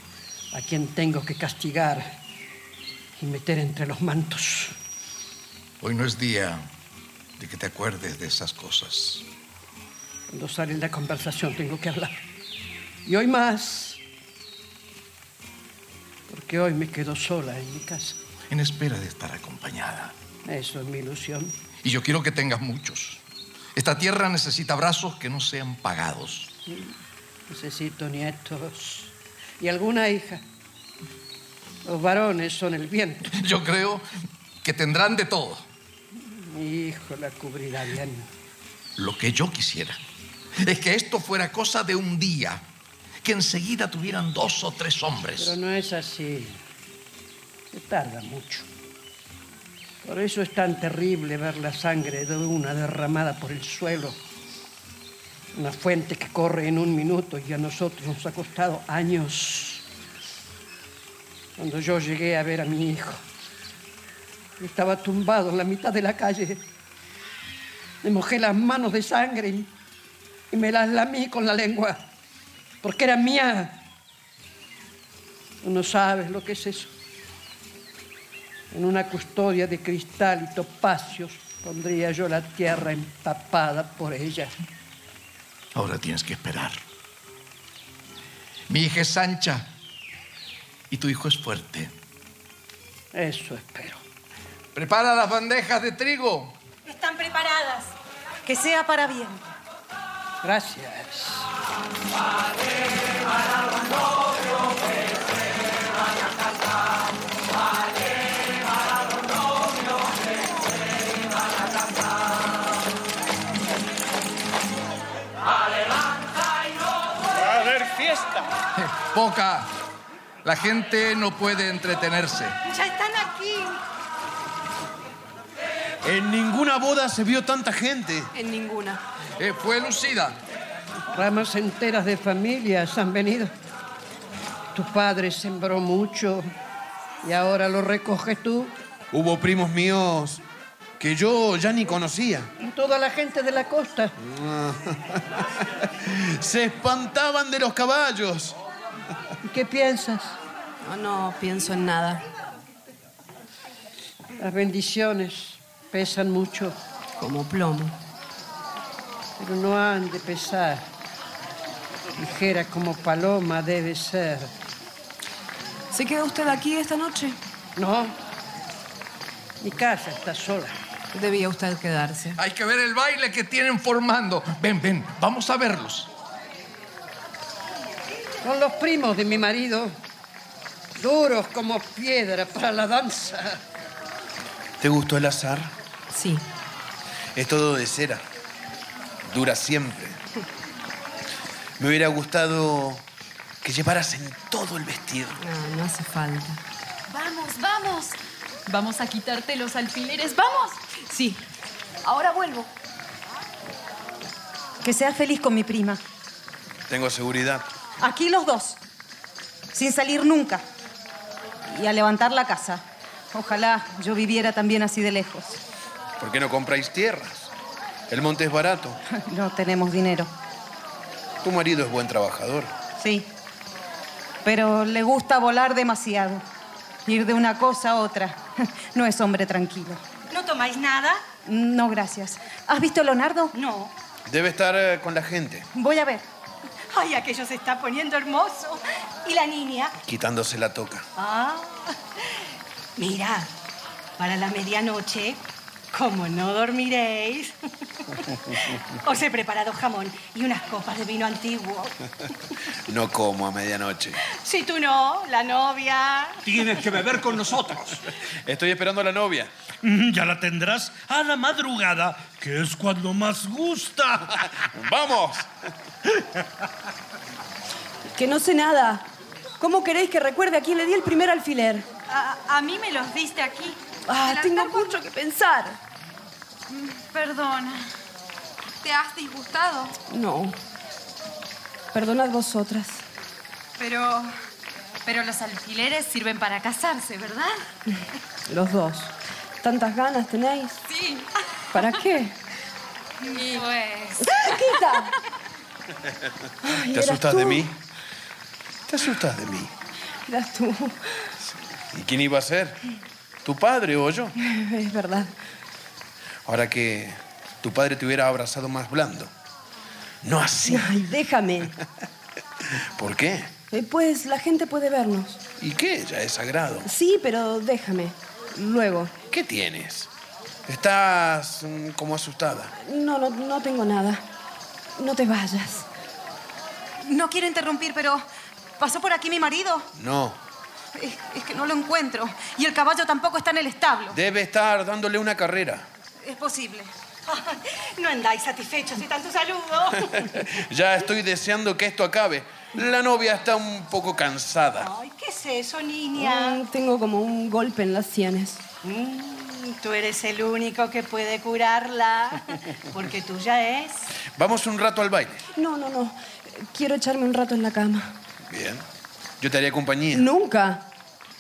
a quien tengo que castigar y meter entre los mantos. Hoy no es día de que te acuerdes de esas cosas. Cuando sale la conversación tengo que hablar. Y hoy más. Porque hoy me quedo sola en mi casa. En espera de estar acompañada. Eso es mi ilusión. Y yo quiero que tengas muchos. Esta tierra necesita brazos que no sean pagados. Necesito nietos y alguna hija. Los varones son el viento. Yo creo que tendrán de todo. Mi hijo la cubrirá bien. Lo que yo quisiera es que esto fuera cosa de un día, que enseguida tuvieran dos o tres hombres. Pero no es así. Se tarda mucho. Por eso es tan terrible ver la sangre de una derramada por el suelo. Una fuente que corre en un minuto y a nosotros nos ha costado años. Cuando yo llegué a ver a mi hijo, estaba tumbado en la mitad de la calle. Me mojé las manos de sangre y, me las lamí con la lengua, porque era mía. Tú no sabes lo que es eso. En una custodia de cristal y topacios pondría yo la tierra empapada por ella. Ahora tienes que esperar. Mi hija es ancha y tu hijo es fuerte. Eso espero. Prepara las bandejas de trigo. Están preparadas. Que sea para bien. Gracias. Va a haber fiesta. Poca. La gente no puede entretenerse. Ya están aquí. En ninguna boda se vio tanta gente. En ninguna. Eh, fue lucida. Ramas enteras de familias han venido. Tu padre sembró mucho y ahora lo recoges tú. Hubo primos míos que yo ya ni conocía. Y toda la gente de la costa. Se espantaban de los caballos. ¿Y qué piensas? No, no pienso en nada. Las bendiciones pesan mucho, Como plomo. Pero no han de pesar. Ligera como paloma debe ser. ¿Se queda usted aquí esta noche? No, mi casa está sola. Debía usted quedarse. Hay que ver el baile que tienen formando. Ven, ven, vamos a verlos. Son los primos de mi marido, duros como piedra para la danza. ¿Te gustó el azar? Sí. Es todo de cera. Dura siempre. Me hubiera gustado que llevaras en todo el vestido. No, no hace falta. Vamos, vamos. Vamos a quitarte los alfileres. ¡Vamos! Sí. Ahora vuelvo. Que seas feliz con mi prima. Tengo seguridad. Aquí los dos. Sin salir nunca. Y a levantar la casa. Ojalá yo viviera también así de lejos. ¿Por qué no compráis tierras? El monte es barato. No tenemos dinero. Tu marido es buen trabajador. Sí. Pero le gusta volar demasiado. Ir de una cosa a otra. No es hombre tranquilo. ¿No tomáis nada? No, gracias. ¿Has visto a Leonardo? No. Debe estar eh, con la gente, Voy a ver. Ay, aquello se está poniendo hermoso. ¿Y la niña? quitándose la toca. Ah. Mira, para la medianoche, como no dormiréis, os he preparado jamón y unas copas de vino antiguo. No como a medianoche. Si tú no, la novia. Tienes que beber con nosotros. Estoy esperando a la novia. Mm, Ya la tendrás a la madrugada, que es cuando más gusta. ¡Vamos! Que no sé nada. ¿Cómo queréis que recuerde a quién le di el primer alfiler? A, a mí me los diste aquí. Ah, tengo mucho que pensar. Perdona. ¿Te has disgustado? No. Perdonad vosotras. Pero. Pero los alfileres sirven para casarse, ¿verdad? Los dos. ¿Tantas ganas tenéis? Sí. ¿Para qué? Pues. ¡Quita! Ay, ¿Te asustas tú. de mí? ¿Te asustas de mí? Eras tú. ¿Y quién iba a ser? ¿Tu padre o yo? Es verdad. Ahora que tu padre te hubiera abrazado más blando. No así. Ay, déjame. ¿Por qué? Eh, Pues la gente puede vernos. ¿Y qué? Ya es sagrado. Sí, pero déjame. Luego. ¿Qué tienes? Estás mm, como asustada. No, no, no tengo nada. No te vayas. No quiero interrumpir, pero pasó por aquí mi marido. No. Es, es que no lo encuentro. Y el caballo tampoco está en el establo. Debe estar dándole una carrera. Es posible. No andáis satisfechos de tanto saludo. ya estoy deseando que esto acabe. La novia está un poco cansada. Ay, ¿qué es eso, niña? Mm, tengo como un golpe en las sienes. Mm, tú eres el único que puede curarla, porque tuya es. Vamos un rato al baile. No, no, no. Quiero echarme un rato en la cama. Bien. Yo te haría compañía. Nunca.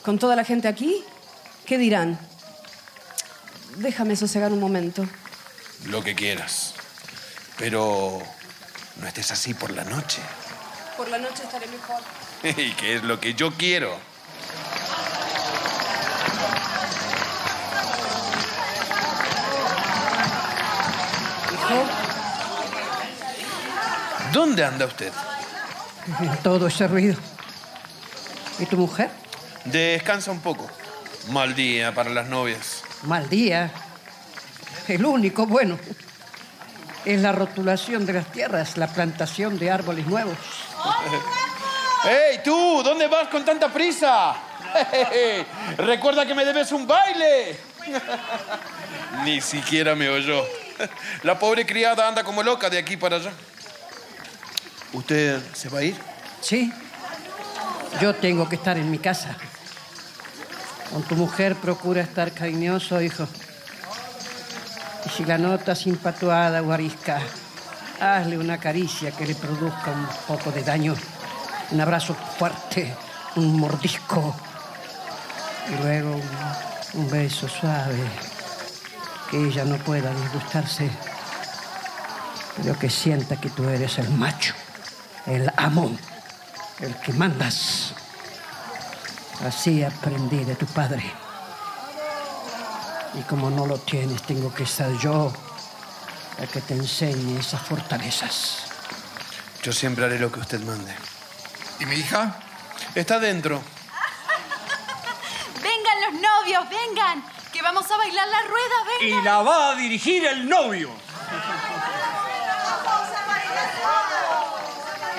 Con toda la gente aquí, ¿qué dirán? Déjame sosegar un momento. Lo que quieras. Pero no estés así por la noche. Por la noche estaré mejor. y que es lo que yo quiero. Hijo, ¿Dónde anda usted? todo ese ruido. ¿Y tu mujer? Descansa un poco. Mal día para las novias. Mal día. El único bueno es la rotulación de las tierras, la plantación de árboles nuevos. ¡Ey, tú! ¿Dónde vas con tanta prisa? Recuerda que me debes un baile. Ni siquiera me oyó. La pobre criada anda como loca de aquí para allá. ¿Usted se va a ir? Sí. Yo tengo que estar en mi casa. Con tu mujer procura estar cariñoso, hijo. Y si la notas impatuada o arisca, hazle una caricia que le produzca un poco de daño. Un abrazo fuerte, un mordisco. Y luego un, beso suave. Que ella no pueda disgustarse, pero que sienta que tú eres el macho, el amo, el que mandas. Así aprendí de tu padre. Y como no lo tienes, tengo que ser yo el que te enseñe esas fortalezas. Yo siempre haré lo que usted mande. ¿Y mi hija? Está dentro. Vengan los novios, vengan. Que vamos a bailar la rueda, vengan. Y la va a dirigir el novio.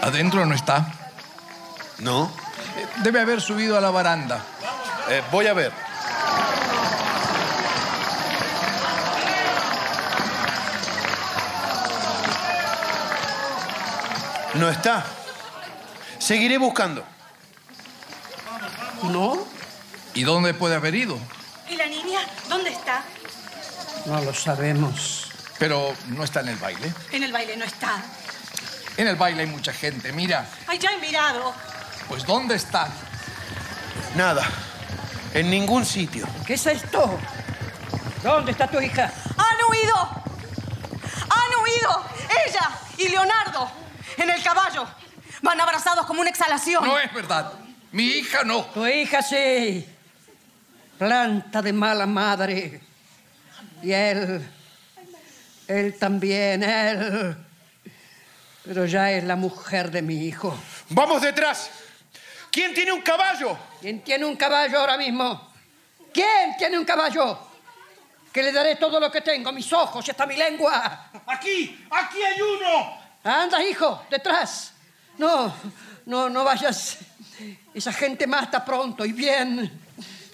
¿Adentro no está? ¿No? Debe haber subido a la baranda. Eh, voy a ver. No está. Seguiré buscando. ¿No? ¿Y dónde puede haber ido? ¿Y la niña? ¿Dónde está? No lo sabemos. Pero no está en el baile. En el baile no está. En el baile hay mucha gente. Mira, Ay, ya he mirado. Pues ¿dónde está? Nada. En ningún sitio. ¿Qué es esto? ¿Dónde está tu hija? ¡Han huido! ¡Han marido, ella y Leonardo en el caballo. Van abrazados como una exhalación. No es verdad. Mi hija no. Tu hija sí. Planta de mala madre. Y él. Él también, él. Pero ya es la mujer de mi hijo. Vamos detrás. ¿Quién tiene un caballo? ¿Quién tiene un caballo ahora mismo? ¿Quién tiene un caballo? Que le daré todo lo que tengo, mis ojos y hasta mi lengua. Aquí, aquí hay uno. Anda, hijo, detrás. No, no, no vayas. Esa gente mata pronto y bien.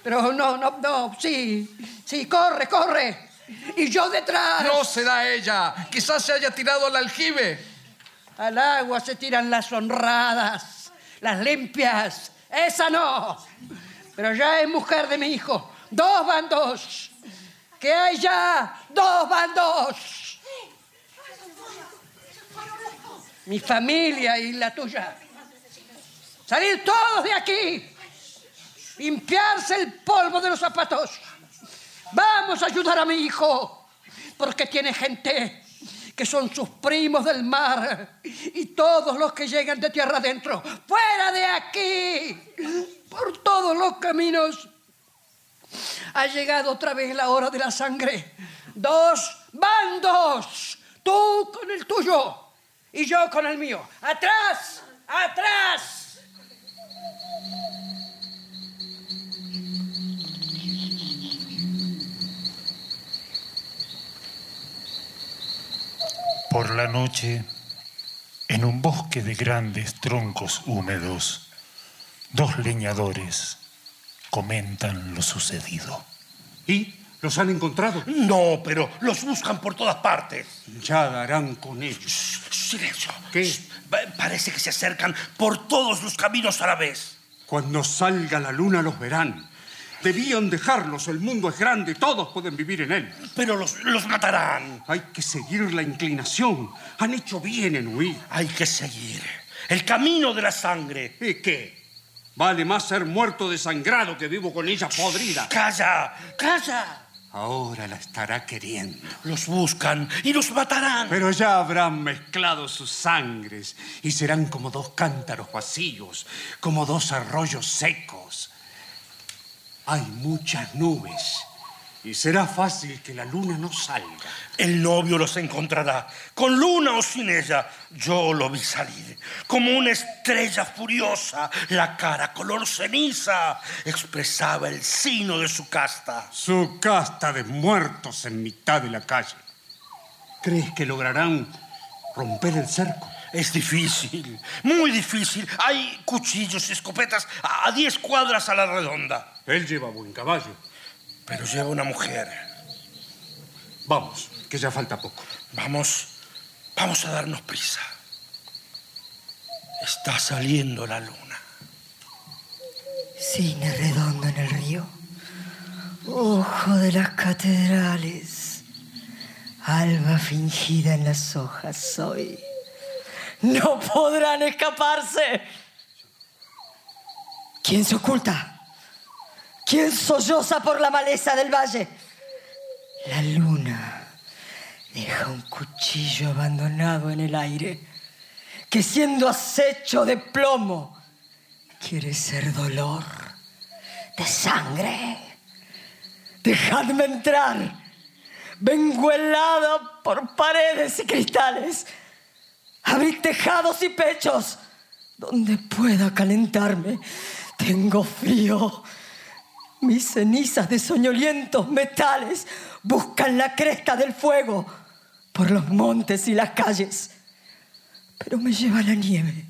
Pero no, no, no, sí, sí, corre, corre. Y yo detrás. No será ella. Quizás se haya tirado al aljibe. Al agua se tiran las honradas, las limpias. Esa no. Pero ya es mujer de mi hijo. Dos bandos. ¿Qué hay ya? Dos bandos. Mi familia y la tuya. Salir todos de aquí. Limpiarse el polvo de los zapatos. Vamos a ayudar a mi hijo. Porque tiene gente que son sus primos del mar y todos los que llegan de tierra adentro. ¡Fuera de aquí! Por todos los caminos. Ha llegado otra vez la hora de la sangre. Dos bandos. Tú con el tuyo y yo con el mío. ¡Atrás! ¡Atrás! Por la noche, en un bosque de grandes troncos húmedos, dos leñadores comentan lo sucedido. ¿Y los han encontrado? No, pero los buscan por todas partes. Ya darán con ellos. Silencio. ¿Qué? Parece que se acercan por todos los caminos a la vez. Cuando salga la luna los verán. Debían dejarlos, el mundo es grande, todos pueden vivir en él. Pero los, los matarán. Hay que seguir la inclinación. Han hecho bien en huir. Hay que seguir el camino de la sangre. ¿Y qué? Vale más ser muerto desangrado que vivo con ella podrida. ¡Calla! ¡Calla! Ahora la estará queriendo. Los buscan y los matarán. Pero ya habrán mezclado sus sangres y serán como dos cántaros vacíos, como dos arroyos secos. Hay muchas nubes y será fácil que la luna no salga. El novio los encontrará, con luna o sin ella. Yo lo vi salir, como una estrella furiosa, la cara color ceniza, expresaba el sino de su casta. Su casta de muertos en mitad de la calle. ¿Crees que lograrán romper el cerco? Es difícil, muy difícil. Hay cuchillos y escopetas a 10 cuadras a la redonda. Él lleva buen caballo. Pero lleva una mujer. Vamos, que ya falta poco. Vamos, vamos a darnos prisa. Está saliendo la luna. Cine redondo en el río. Ojo de las catedrales. Alba fingida en las hojas soy. No podrán escaparse. ¿Quién se oculta? ¿Quién solloza por la maleza del valle? La luna deja un cuchillo abandonado en el aire que siendo acecho de plomo quiere ser dolor de sangre. Dejadme entrar. Vengo helada por paredes y cristales. Abrid tejados y pechos donde pueda calentarme. Tengo frío. Mis cenizas de soñolientos metales buscan la cresta del fuego por los montes y las calles. Pero me lleva la nieve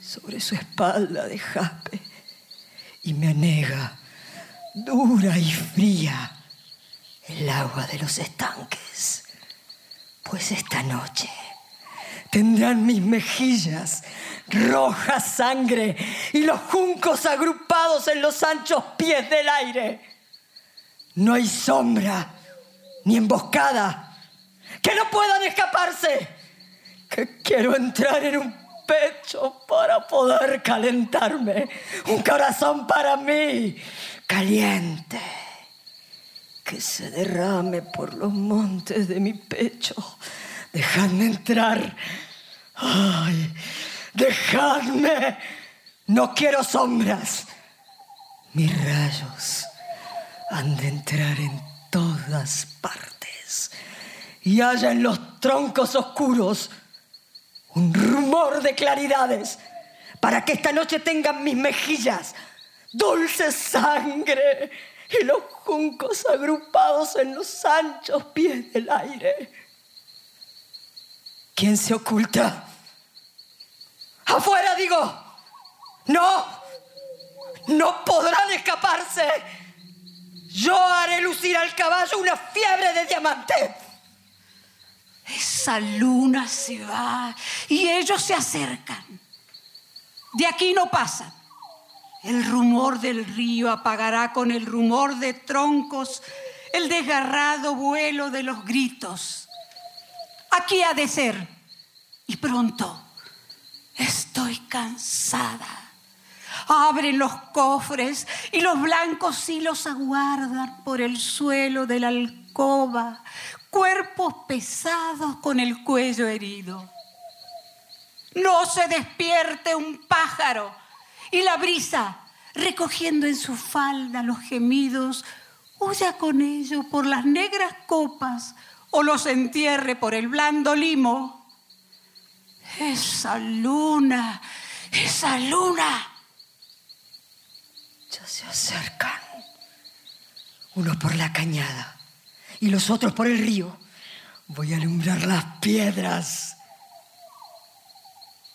sobre su espalda de jaspe y me anega dura y fría el agua de los estanques. Pues esta noche tendrán mis mejillas roja sangre y los juncos agrupados en los anchos pies del aire. No hay sombra ni emboscada que no puedan escaparse. Que quiero entrar en un pecho para poder calentarme. Un corazón para mí, caliente. Que se derrame por los montes de mi pecho Dejadme entrar. Ay, dejadme. No quiero sombras. Mis rayos han de entrar en todas partes y haya en los troncos oscuros un rumor de claridades para que esta noche tengan mis mejillas dulce sangre y los juncos agrupados en los anchos pies del aire. ¿Quién se oculta? ¡Afuera, digo! ¡No! ¡No podrán escaparse! Yo haré lucir al caballo una fiebre de diamante. Esa luna se va y ellos se acercan. De aquí no pasan. El rumor del río apagará con el rumor de troncos el desgarrado vuelo de los gritos. Aquí ha de ser. Y pronto. Estoy cansada. Abren los cofres y los blancos hilos aguardan por el suelo de la alcoba, cuerpos pesados con el cuello herido. No se despierte un pájaro y la brisa, recogiendo en su falda los gemidos, huya con ello por las negras copas o los entierre por el blando limo. Esa luna, esa luna. Ya se acercan. Uno por la cañada y los otros por el río. Voy a alumbrar las piedras.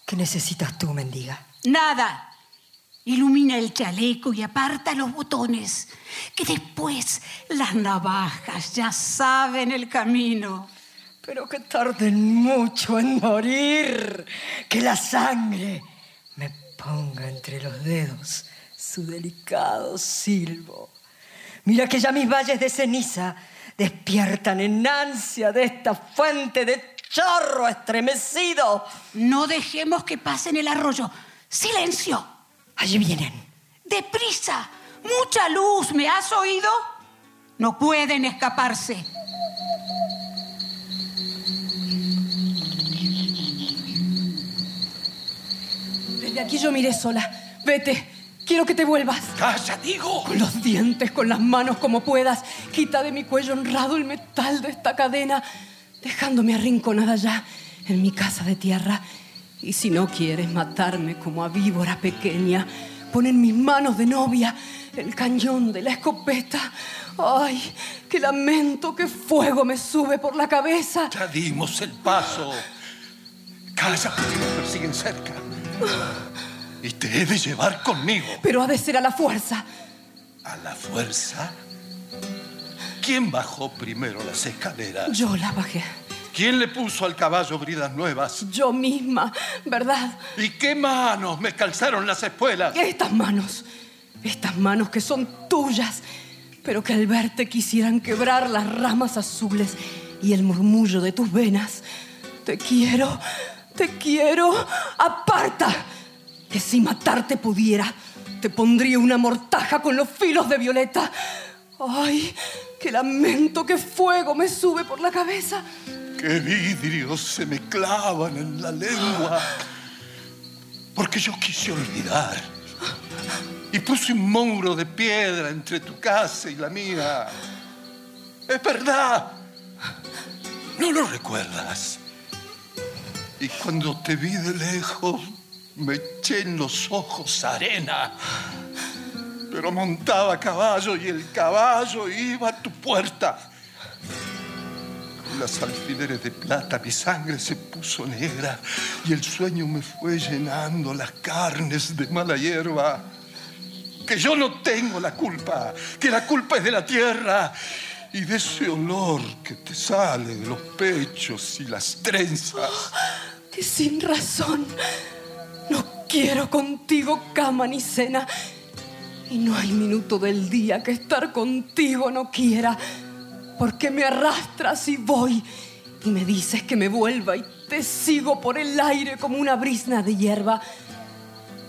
¿Qué necesitas tú, mendiga? Nada. Ilumina el chaleco y aparta los botones, que después las navajas ya saben el camino. Pero que tarden mucho en morir, que la sangre me ponga entre los dedos su delicado silbo. Mira que ya mis valles de ceniza despiertan en ansia de esta fuente de chorro estremecido. No dejemos que pasen el arroyo. ¡Silencio! Allí vienen. ¡Deprisa! ¡Mucha luz! ¿Me has oído? No pueden escaparse. Desde aquí yo miré sola. Vete. Quiero que te vuelvas. ¡Calla, digo! Con los dientes, con las manos como puedas. Quita de mi cuello honrado el metal de esta cadena, dejándome arrinconada ya en mi casa de tierra. Y si no quieres matarme como a víbora pequeña, pon en mis manos de novia el cañón de la escopeta. ¡Ay, qué lamento, qué fuego me sube por la cabeza! Ya dimos el paso. Calla, porque nos persiguen cerca. Y te he de llevar conmigo. Pero ha de ser a la fuerza. ¿A la fuerza? ¿Quién bajó primero las escaleras? Yo la bajé. ¿Quién le puso al caballo bridas nuevas? Yo misma, ¿verdad? ¿Y qué manos me calzaron las espuelas? Estas manos, estas manos que son tuyas, pero que al verte quisieran quebrar las ramas azules y el murmullo de tus venas. Te quiero, te quiero, aparta, que si matarte pudiera, te pondría una mortaja con los filos de violeta. ¡Ay, qué lamento, qué fuego me sube por la cabeza! ¡Qué vidrios se me clavan en la lengua! Porque yo quise olvidar. Y puse un muro de piedra entre tu casa y la mía. Es verdad. No lo recuerdas. Y cuando te vi de lejos, me eché en los ojos arena. Pero montaba caballo y el caballo iba a tu puerta. Las alfileres de plata mi sangre se puso negra y el sueño me fue llenando las carnes de mala hierba. Que yo no tengo la culpa, que la culpa es de la tierra y de ese olor que te sale de los pechos y las trenzas. Que sin razón no quiero contigo cama ni cena. Y no hay minuto del día que estar contigo no quiera, porque me arrastras y voy y me dices que me vuelva y te sigo por el aire como una brisna de hierba.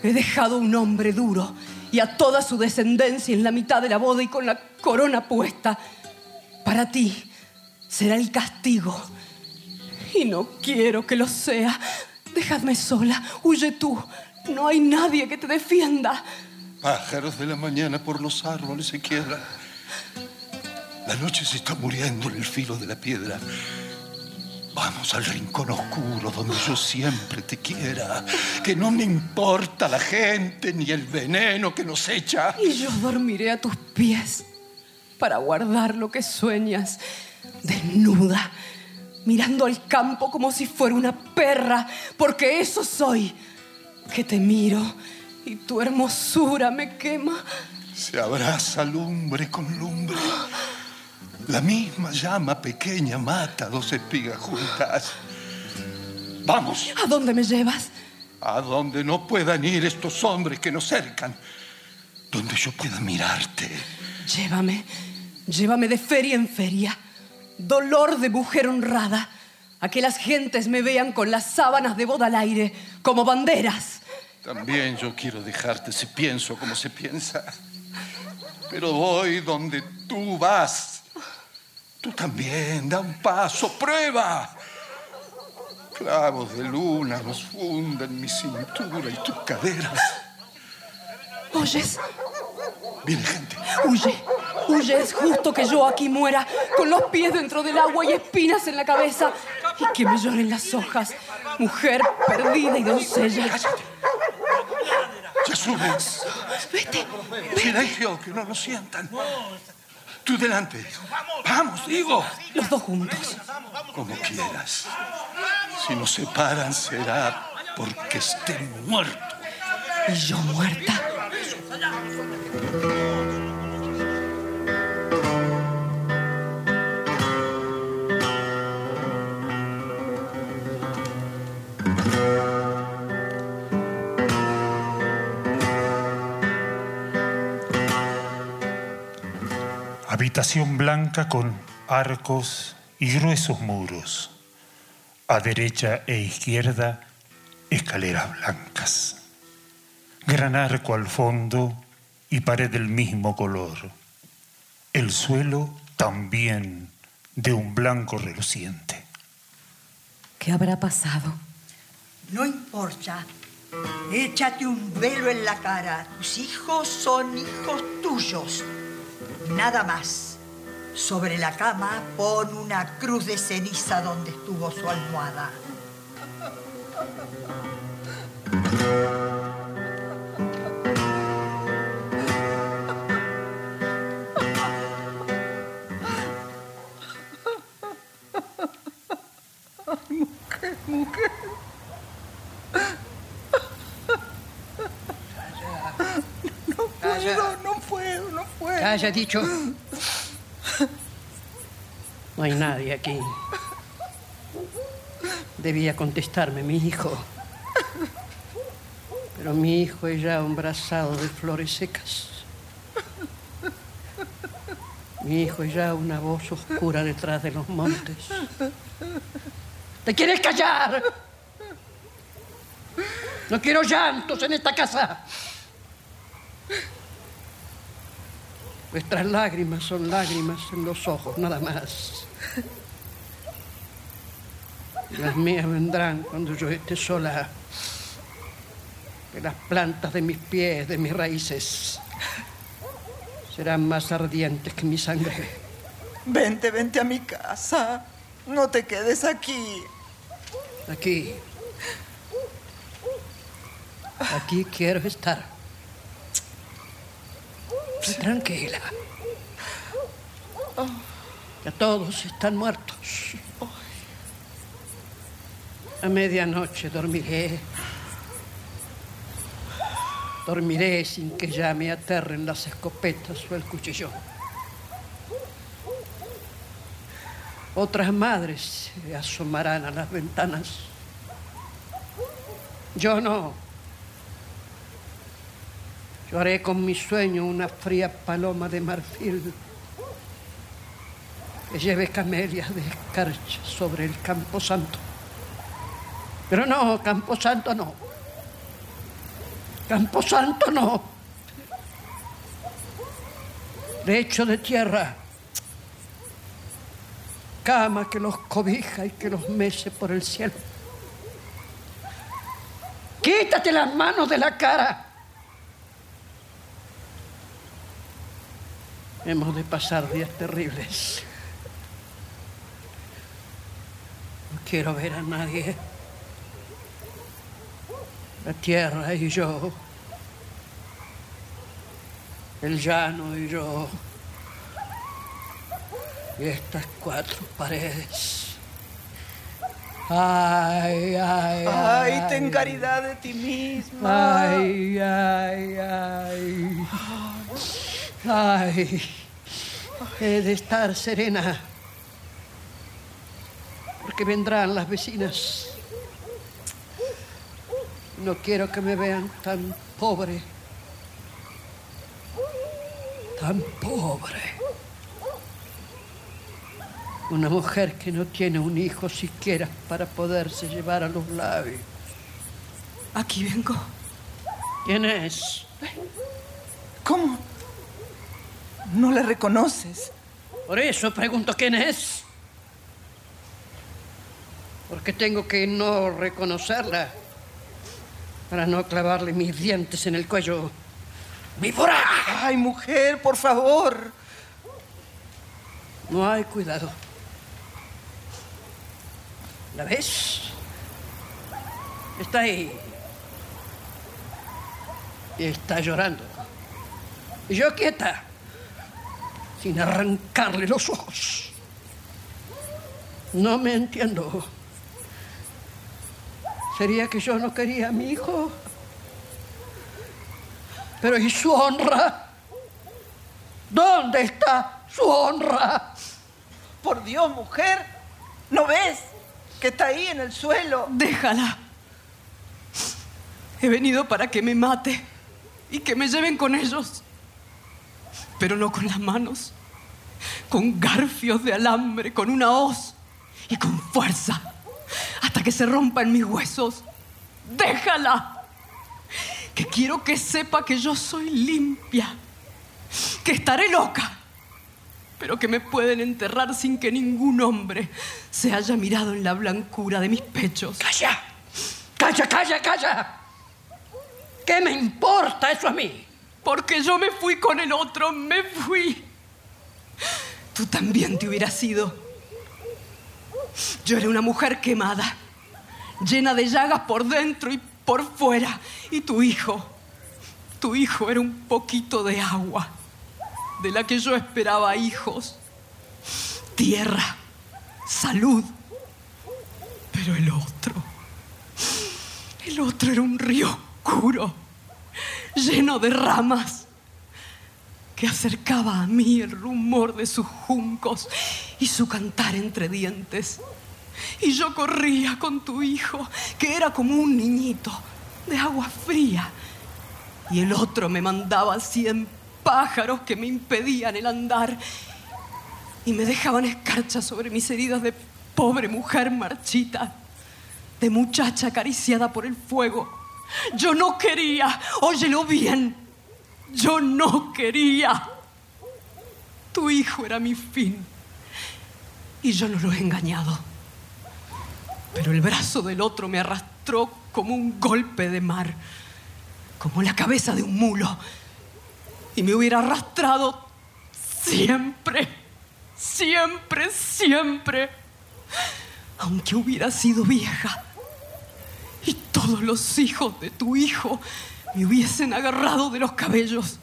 He dejado un hombre duro y a toda su descendencia en la mitad de la boda y con la corona puesta. Para ti será el castigo Y no quiero que lo sea. Dejadme sola. Huye tú. No hay nadie que te defienda. Pájaros de la mañana por los árboles se quiebran. La noche se está muriendo en el filo de la piedra. Vamos al rincón oscuro donde yo siempre te quiera. Que no me importa la gente ni el veneno que nos echa. Y yo dormiré a tus pies para guardar lo que sueñas. Desnuda, mirando al campo como si fuera una perra, porque eso soy. Que te miro y tu hermosura me quema. Se abraza lumbre con lumbre. La misma llama pequeña mata dos espigas juntas. Vamos. ¿A dónde me llevas? A donde no puedan ir estos hombres que nos cercan. Donde yo pueda mirarte. Llévame, llévame de feria en feria. Dolor de mujer honrada. A que las gentes me vean con las sábanas de boda al aire, como banderas. También yo quiero dejarte si pienso como se piensa. Pero voy donde tú vas. Tú también, da un paso, prueba. Clavos de luna nos funden mi cintura y tus caderas. ¿Oyes? Viene gente. Huye, huye, es justo que yo aquí muera, con los pies dentro del agua y espinas en la cabeza, y que me lloren las hojas, mujer perdida y doncella. Ya suben. Vete, Silencio, que no nos sientan. Tú delante. Vamos, digo. Los dos juntos. Como quieras. Si nos separan será porque estén muertos. Y yo muerta. Habitación blanca con arcos y gruesos muros. A derecha e izquierda, escaleras blancas. Gran arco al fondo y pared del mismo color. El suelo también de un blanco reluciente. ¿Qué habrá pasado? No importa. Échate un velo en la cara. Tus hijos son hijos tuyos. Nada más. Sobre la cama pon una cruz de ceniza donde estuvo su almohada. No puedo, no puedo, no puedo. Calla, dicho. No hay nadie aquí. Debía contestarme mi hijo. Pero mi hijo es ya un brazado de flores secas. Mi hijo es ya una voz oscura detrás de los montes. ¿Te quieres callar? No quiero llantos en esta casa. Vuestras lágrimas son lágrimas en los ojos, nada más. Las mías vendrán cuando yo esté sola. Que las plantas de mis pies, de mis raíces, serán más ardientes que mi sangre. Vente, vente a mi casa. No te quedes aquí. Aquí. Aquí quiero estar. Tranquila. Ya todos están muertos. A medianoche dormiré. Dormiré sin que ya me aterren las escopetas o el cuchillo. Otras madres se asomarán a las ventanas. Yo no. Yo haré con mi sueño una fría paloma de marfil que lleve camelias de escarcha sobre el campo santo. Pero no, campo santo no. Campo santo no. Lecho de tierra. cama que los cobija y que los mece por el cielo. Quítate las manos de la cara. Hemos de pasar días terribles. No quiero ver a nadie. La tierra y yo. El llano y yo. Y estas cuatro paredes. Ay, ay, ay. Ay, ten caridad de ti misma. Ay, ay, ay. Ay. He de estar serena. Porque vendrán las vecinas. No quiero que me vean tan pobre. Tan pobre. Una mujer que no tiene un hijo siquiera para poderse llevar a los labios. Aquí vengo. ¿Quién es? ¿Cómo? ¿No la reconoces? Por eso pregunto quién es. Porque tengo que no reconocerla para no clavarle mis dientes en el cuello. ¡Víbora! Ay, mujer, por favor. No hay cuidado. ¿La ves? Está ahí. Y está llorando. Y yo quieta, sin arrancarle los ojos. No me entiendo. ¿Sería que yo no quería a mi hijo? Pero ¿y su honra? ¿Dónde está su honra? Por Dios, mujer. ¿No ves que está ahí en el suelo? Déjala. He venido para que me mate y que me lleven con ellos. Pero no con las manos. Con garfios de alambre, con una hoz y con fuerza. Hasta que se rompan mis huesos. Déjala. Que quiero que sepa que yo soy limpia. Que estaré loca. Pero que me pueden enterrar sin que ningún hombre se haya mirado en la blancura de mis pechos. ¡Calla! ¡Calla, calla, calla! ¿Qué me importa eso a mí? Porque yo me fui con el otro, me fui. Tú también te hubieras ido. Yo era una mujer quemada, llena de llagas por dentro y por fuera. Y tu hijo, tu hijo era un poquito de agua, de la que yo esperaba hijos. Tierra, salud. Pero el otro, el otro era un río oscuro, lleno de ramas, que acercaba a mí el rumor de sus juncos y su cantar entre dientes. Y yo corría con tu hijo, que era como un niñito de agua fría. Y el otro me mandaba cien pájaros que me impedían el andar y me dejaban escarchas sobre mis heridas de pobre mujer marchita, de muchacha acariciada por el fuego. Yo no quería, óyelo bien, yo no quería. Tu hijo era mi fin y yo no lo he engañado. Pero el brazo del otro me arrastró como un golpe de mar, como la cabeza de un mulo, y me hubiera arrastrado siempre, siempre, siempre, aunque hubiera sido vieja y todos los hijos de tu hijo me hubiesen agarrado de los cabellos.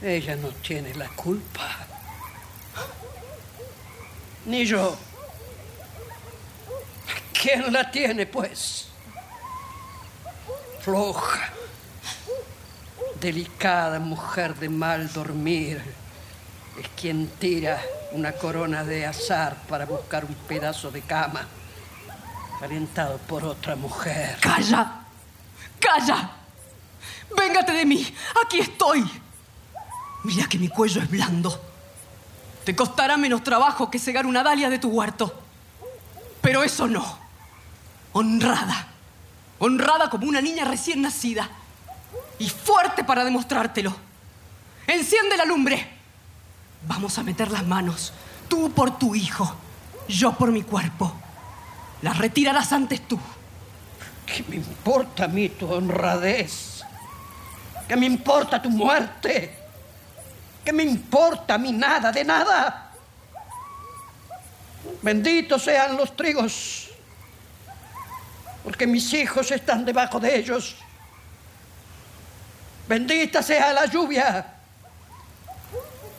Ella no tiene la culpa. Ni yo. ¿Quién la tiene, pues? Floja. Delicada mujer de mal dormir. Es quien tira una corona de azar para buscar un pedazo de cama. Por otra mujer. ¡Calla! ¡Calla! Véngate de mí. Aquí estoy. Mira que mi cuello es blando. Te costará menos trabajo que cegar una dalia de tu huerto. Pero eso no. Honrada. Honrada como una niña recién nacida. Y fuerte para demostrártelo. Enciende la lumbre. Vamos a meter las manos. Tú por tu hijo, yo por mi cuerpo. Las retirarás antes tú. ¿Qué me importa a mí tu honradez? ¿Qué me importa tu muerte? ¿Qué me importa a mí nada de nada? Benditos sean los trigos, porque mis hijos están debajo de ellos. Bendita sea la lluvia,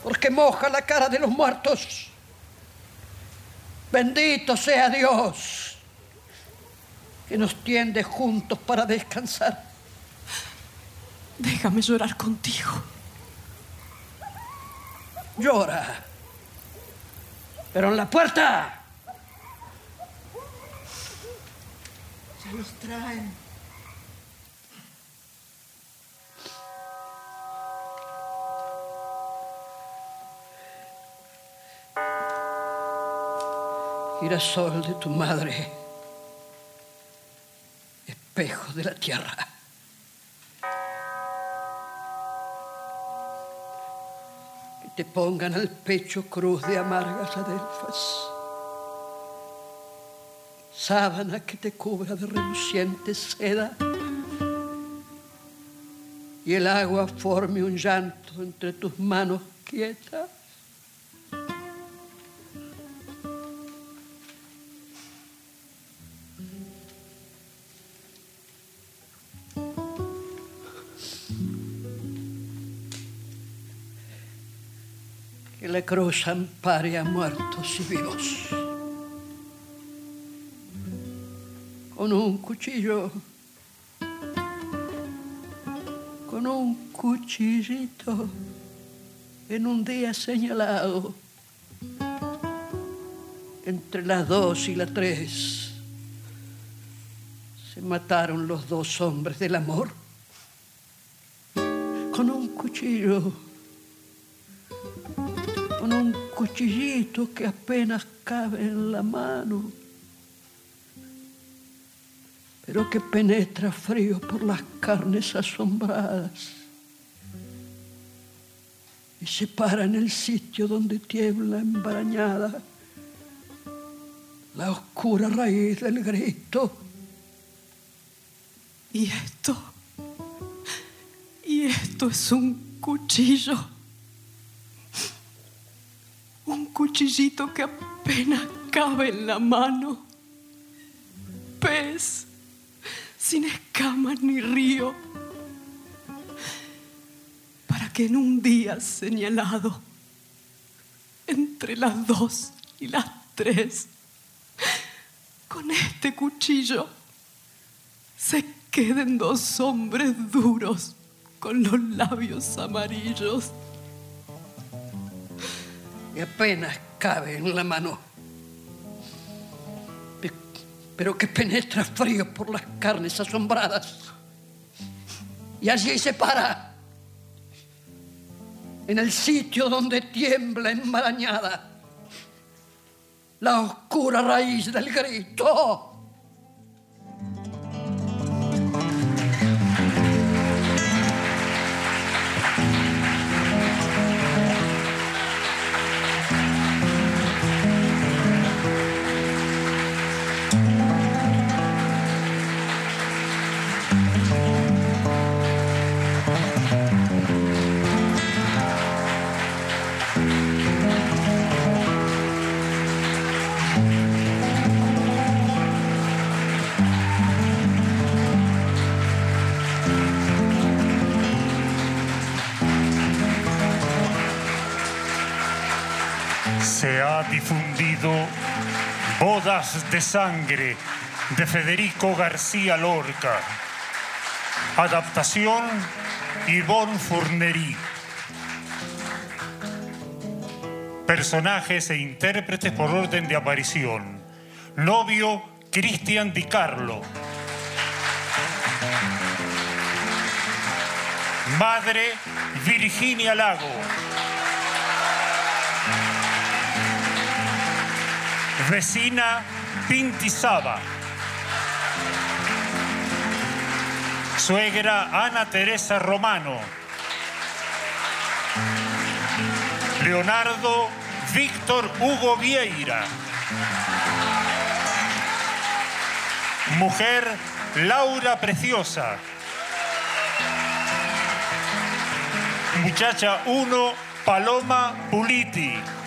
porque moja la cara de los muertos. Bendito sea Dios, que nos tiende juntos para descansar. Déjame llorar contigo. Llora. Pero en la puerta. Ya los traen. Girasol de tu madre, espejo de la tierra. Que te pongan al pecho cruz de amargas adelfas, sábana que te cubra de reluciente seda y el agua forme un llanto entre tus manos quietas. Cruz ampare a muertos y vivos. Con un cuchillo, con un cuchillito, en un día señalado, entre las dos y las tres, se mataron los dos hombres del amor. Con un cuchillo un cuchillito que apenas cabe en la mano, pero que penetra frío por las carnes asombradas y se para en el sitio donde tiembla embarañada la oscura raíz del grito. Y esto, y esto es un cuchillo. Un cuchillito que apenas cabe en la mano. Pez, sin escamas ni río. Para que en un día señalado, entre las dos y las tres, con este cuchillo se queden dos hombres duros con los labios amarillos y apenas cabe en la mano, Pe- pero que penetra frío por las carnes asombradas. Y allí se para, en el sitio donde tiembla enmarañada la oscura raíz del grito. Difundido Bodas de Sangre de Federico García Lorca. Adaptación Yvonne Fournery. Personajes e intérpretes por orden de aparición. Novio Cristian Di Carlo. Madre Virginia Lago. Vecina Pinti Saba. Suegra Ana Teresa Romano. Leonardo Víctor Hugo Vieira. Mujer Laura Preciosa. Muchacha 1 Paloma Puliti.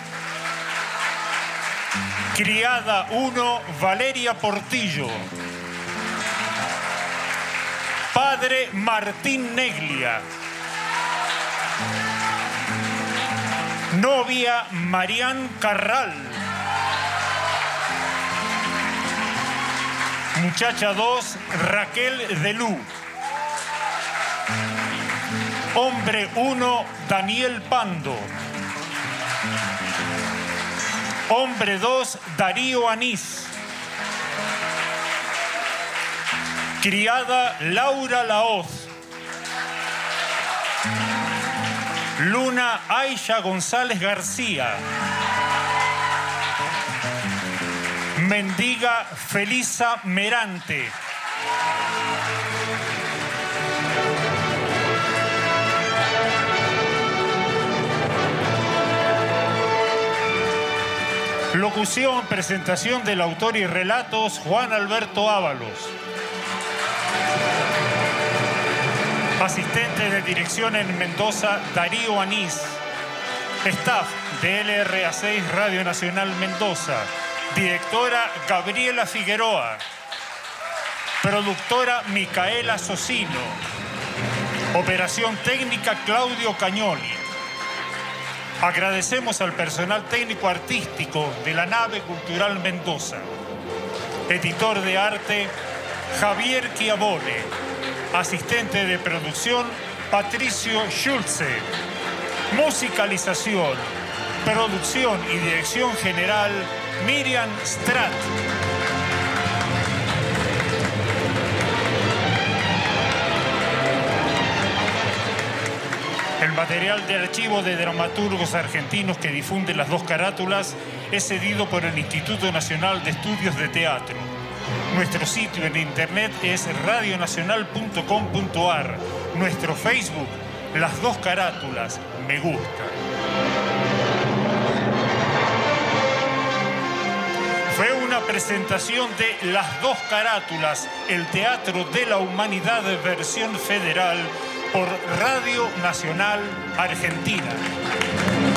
Criada 1 Valeria Portillo. Padre Martín Neglia. Novia Marián Carral. Muchacha 2 Raquel Delú. Hombre 1 Daniel Pando. Hombre 2 Darío Anís. Criada Laura Laoz. Luna Aisha González García. Mendiga Felisa Merante. Locución, presentación del autor y relatos Juan Alberto Ábalos. Asistente de dirección en Mendoza, Darío Anís. Staff de LRA6 Radio Nacional Mendoza. Directora Gabriela Figueroa. Productora Micaela Socino. Operación técnica Claudio Cañoli. Agradecemos al personal técnico artístico de la nave cultural Mendoza. Editor de arte Javier Chiavone. Asistente de producción Patricio Schulze. Musicalización, producción y dirección general Miriam Strat. Material de archivo de dramaturgos argentinos que difunde las dos carátulas es cedido por el Instituto Nacional de Estudios de Teatro. Nuestro sitio en internet es radionacional.com.ar. Nuestro Facebook, las dos carátulas, me gusta. Fue una presentación de Las dos carátulas, el Teatro de la Humanidad versión federal por Radio Nacional Argentina.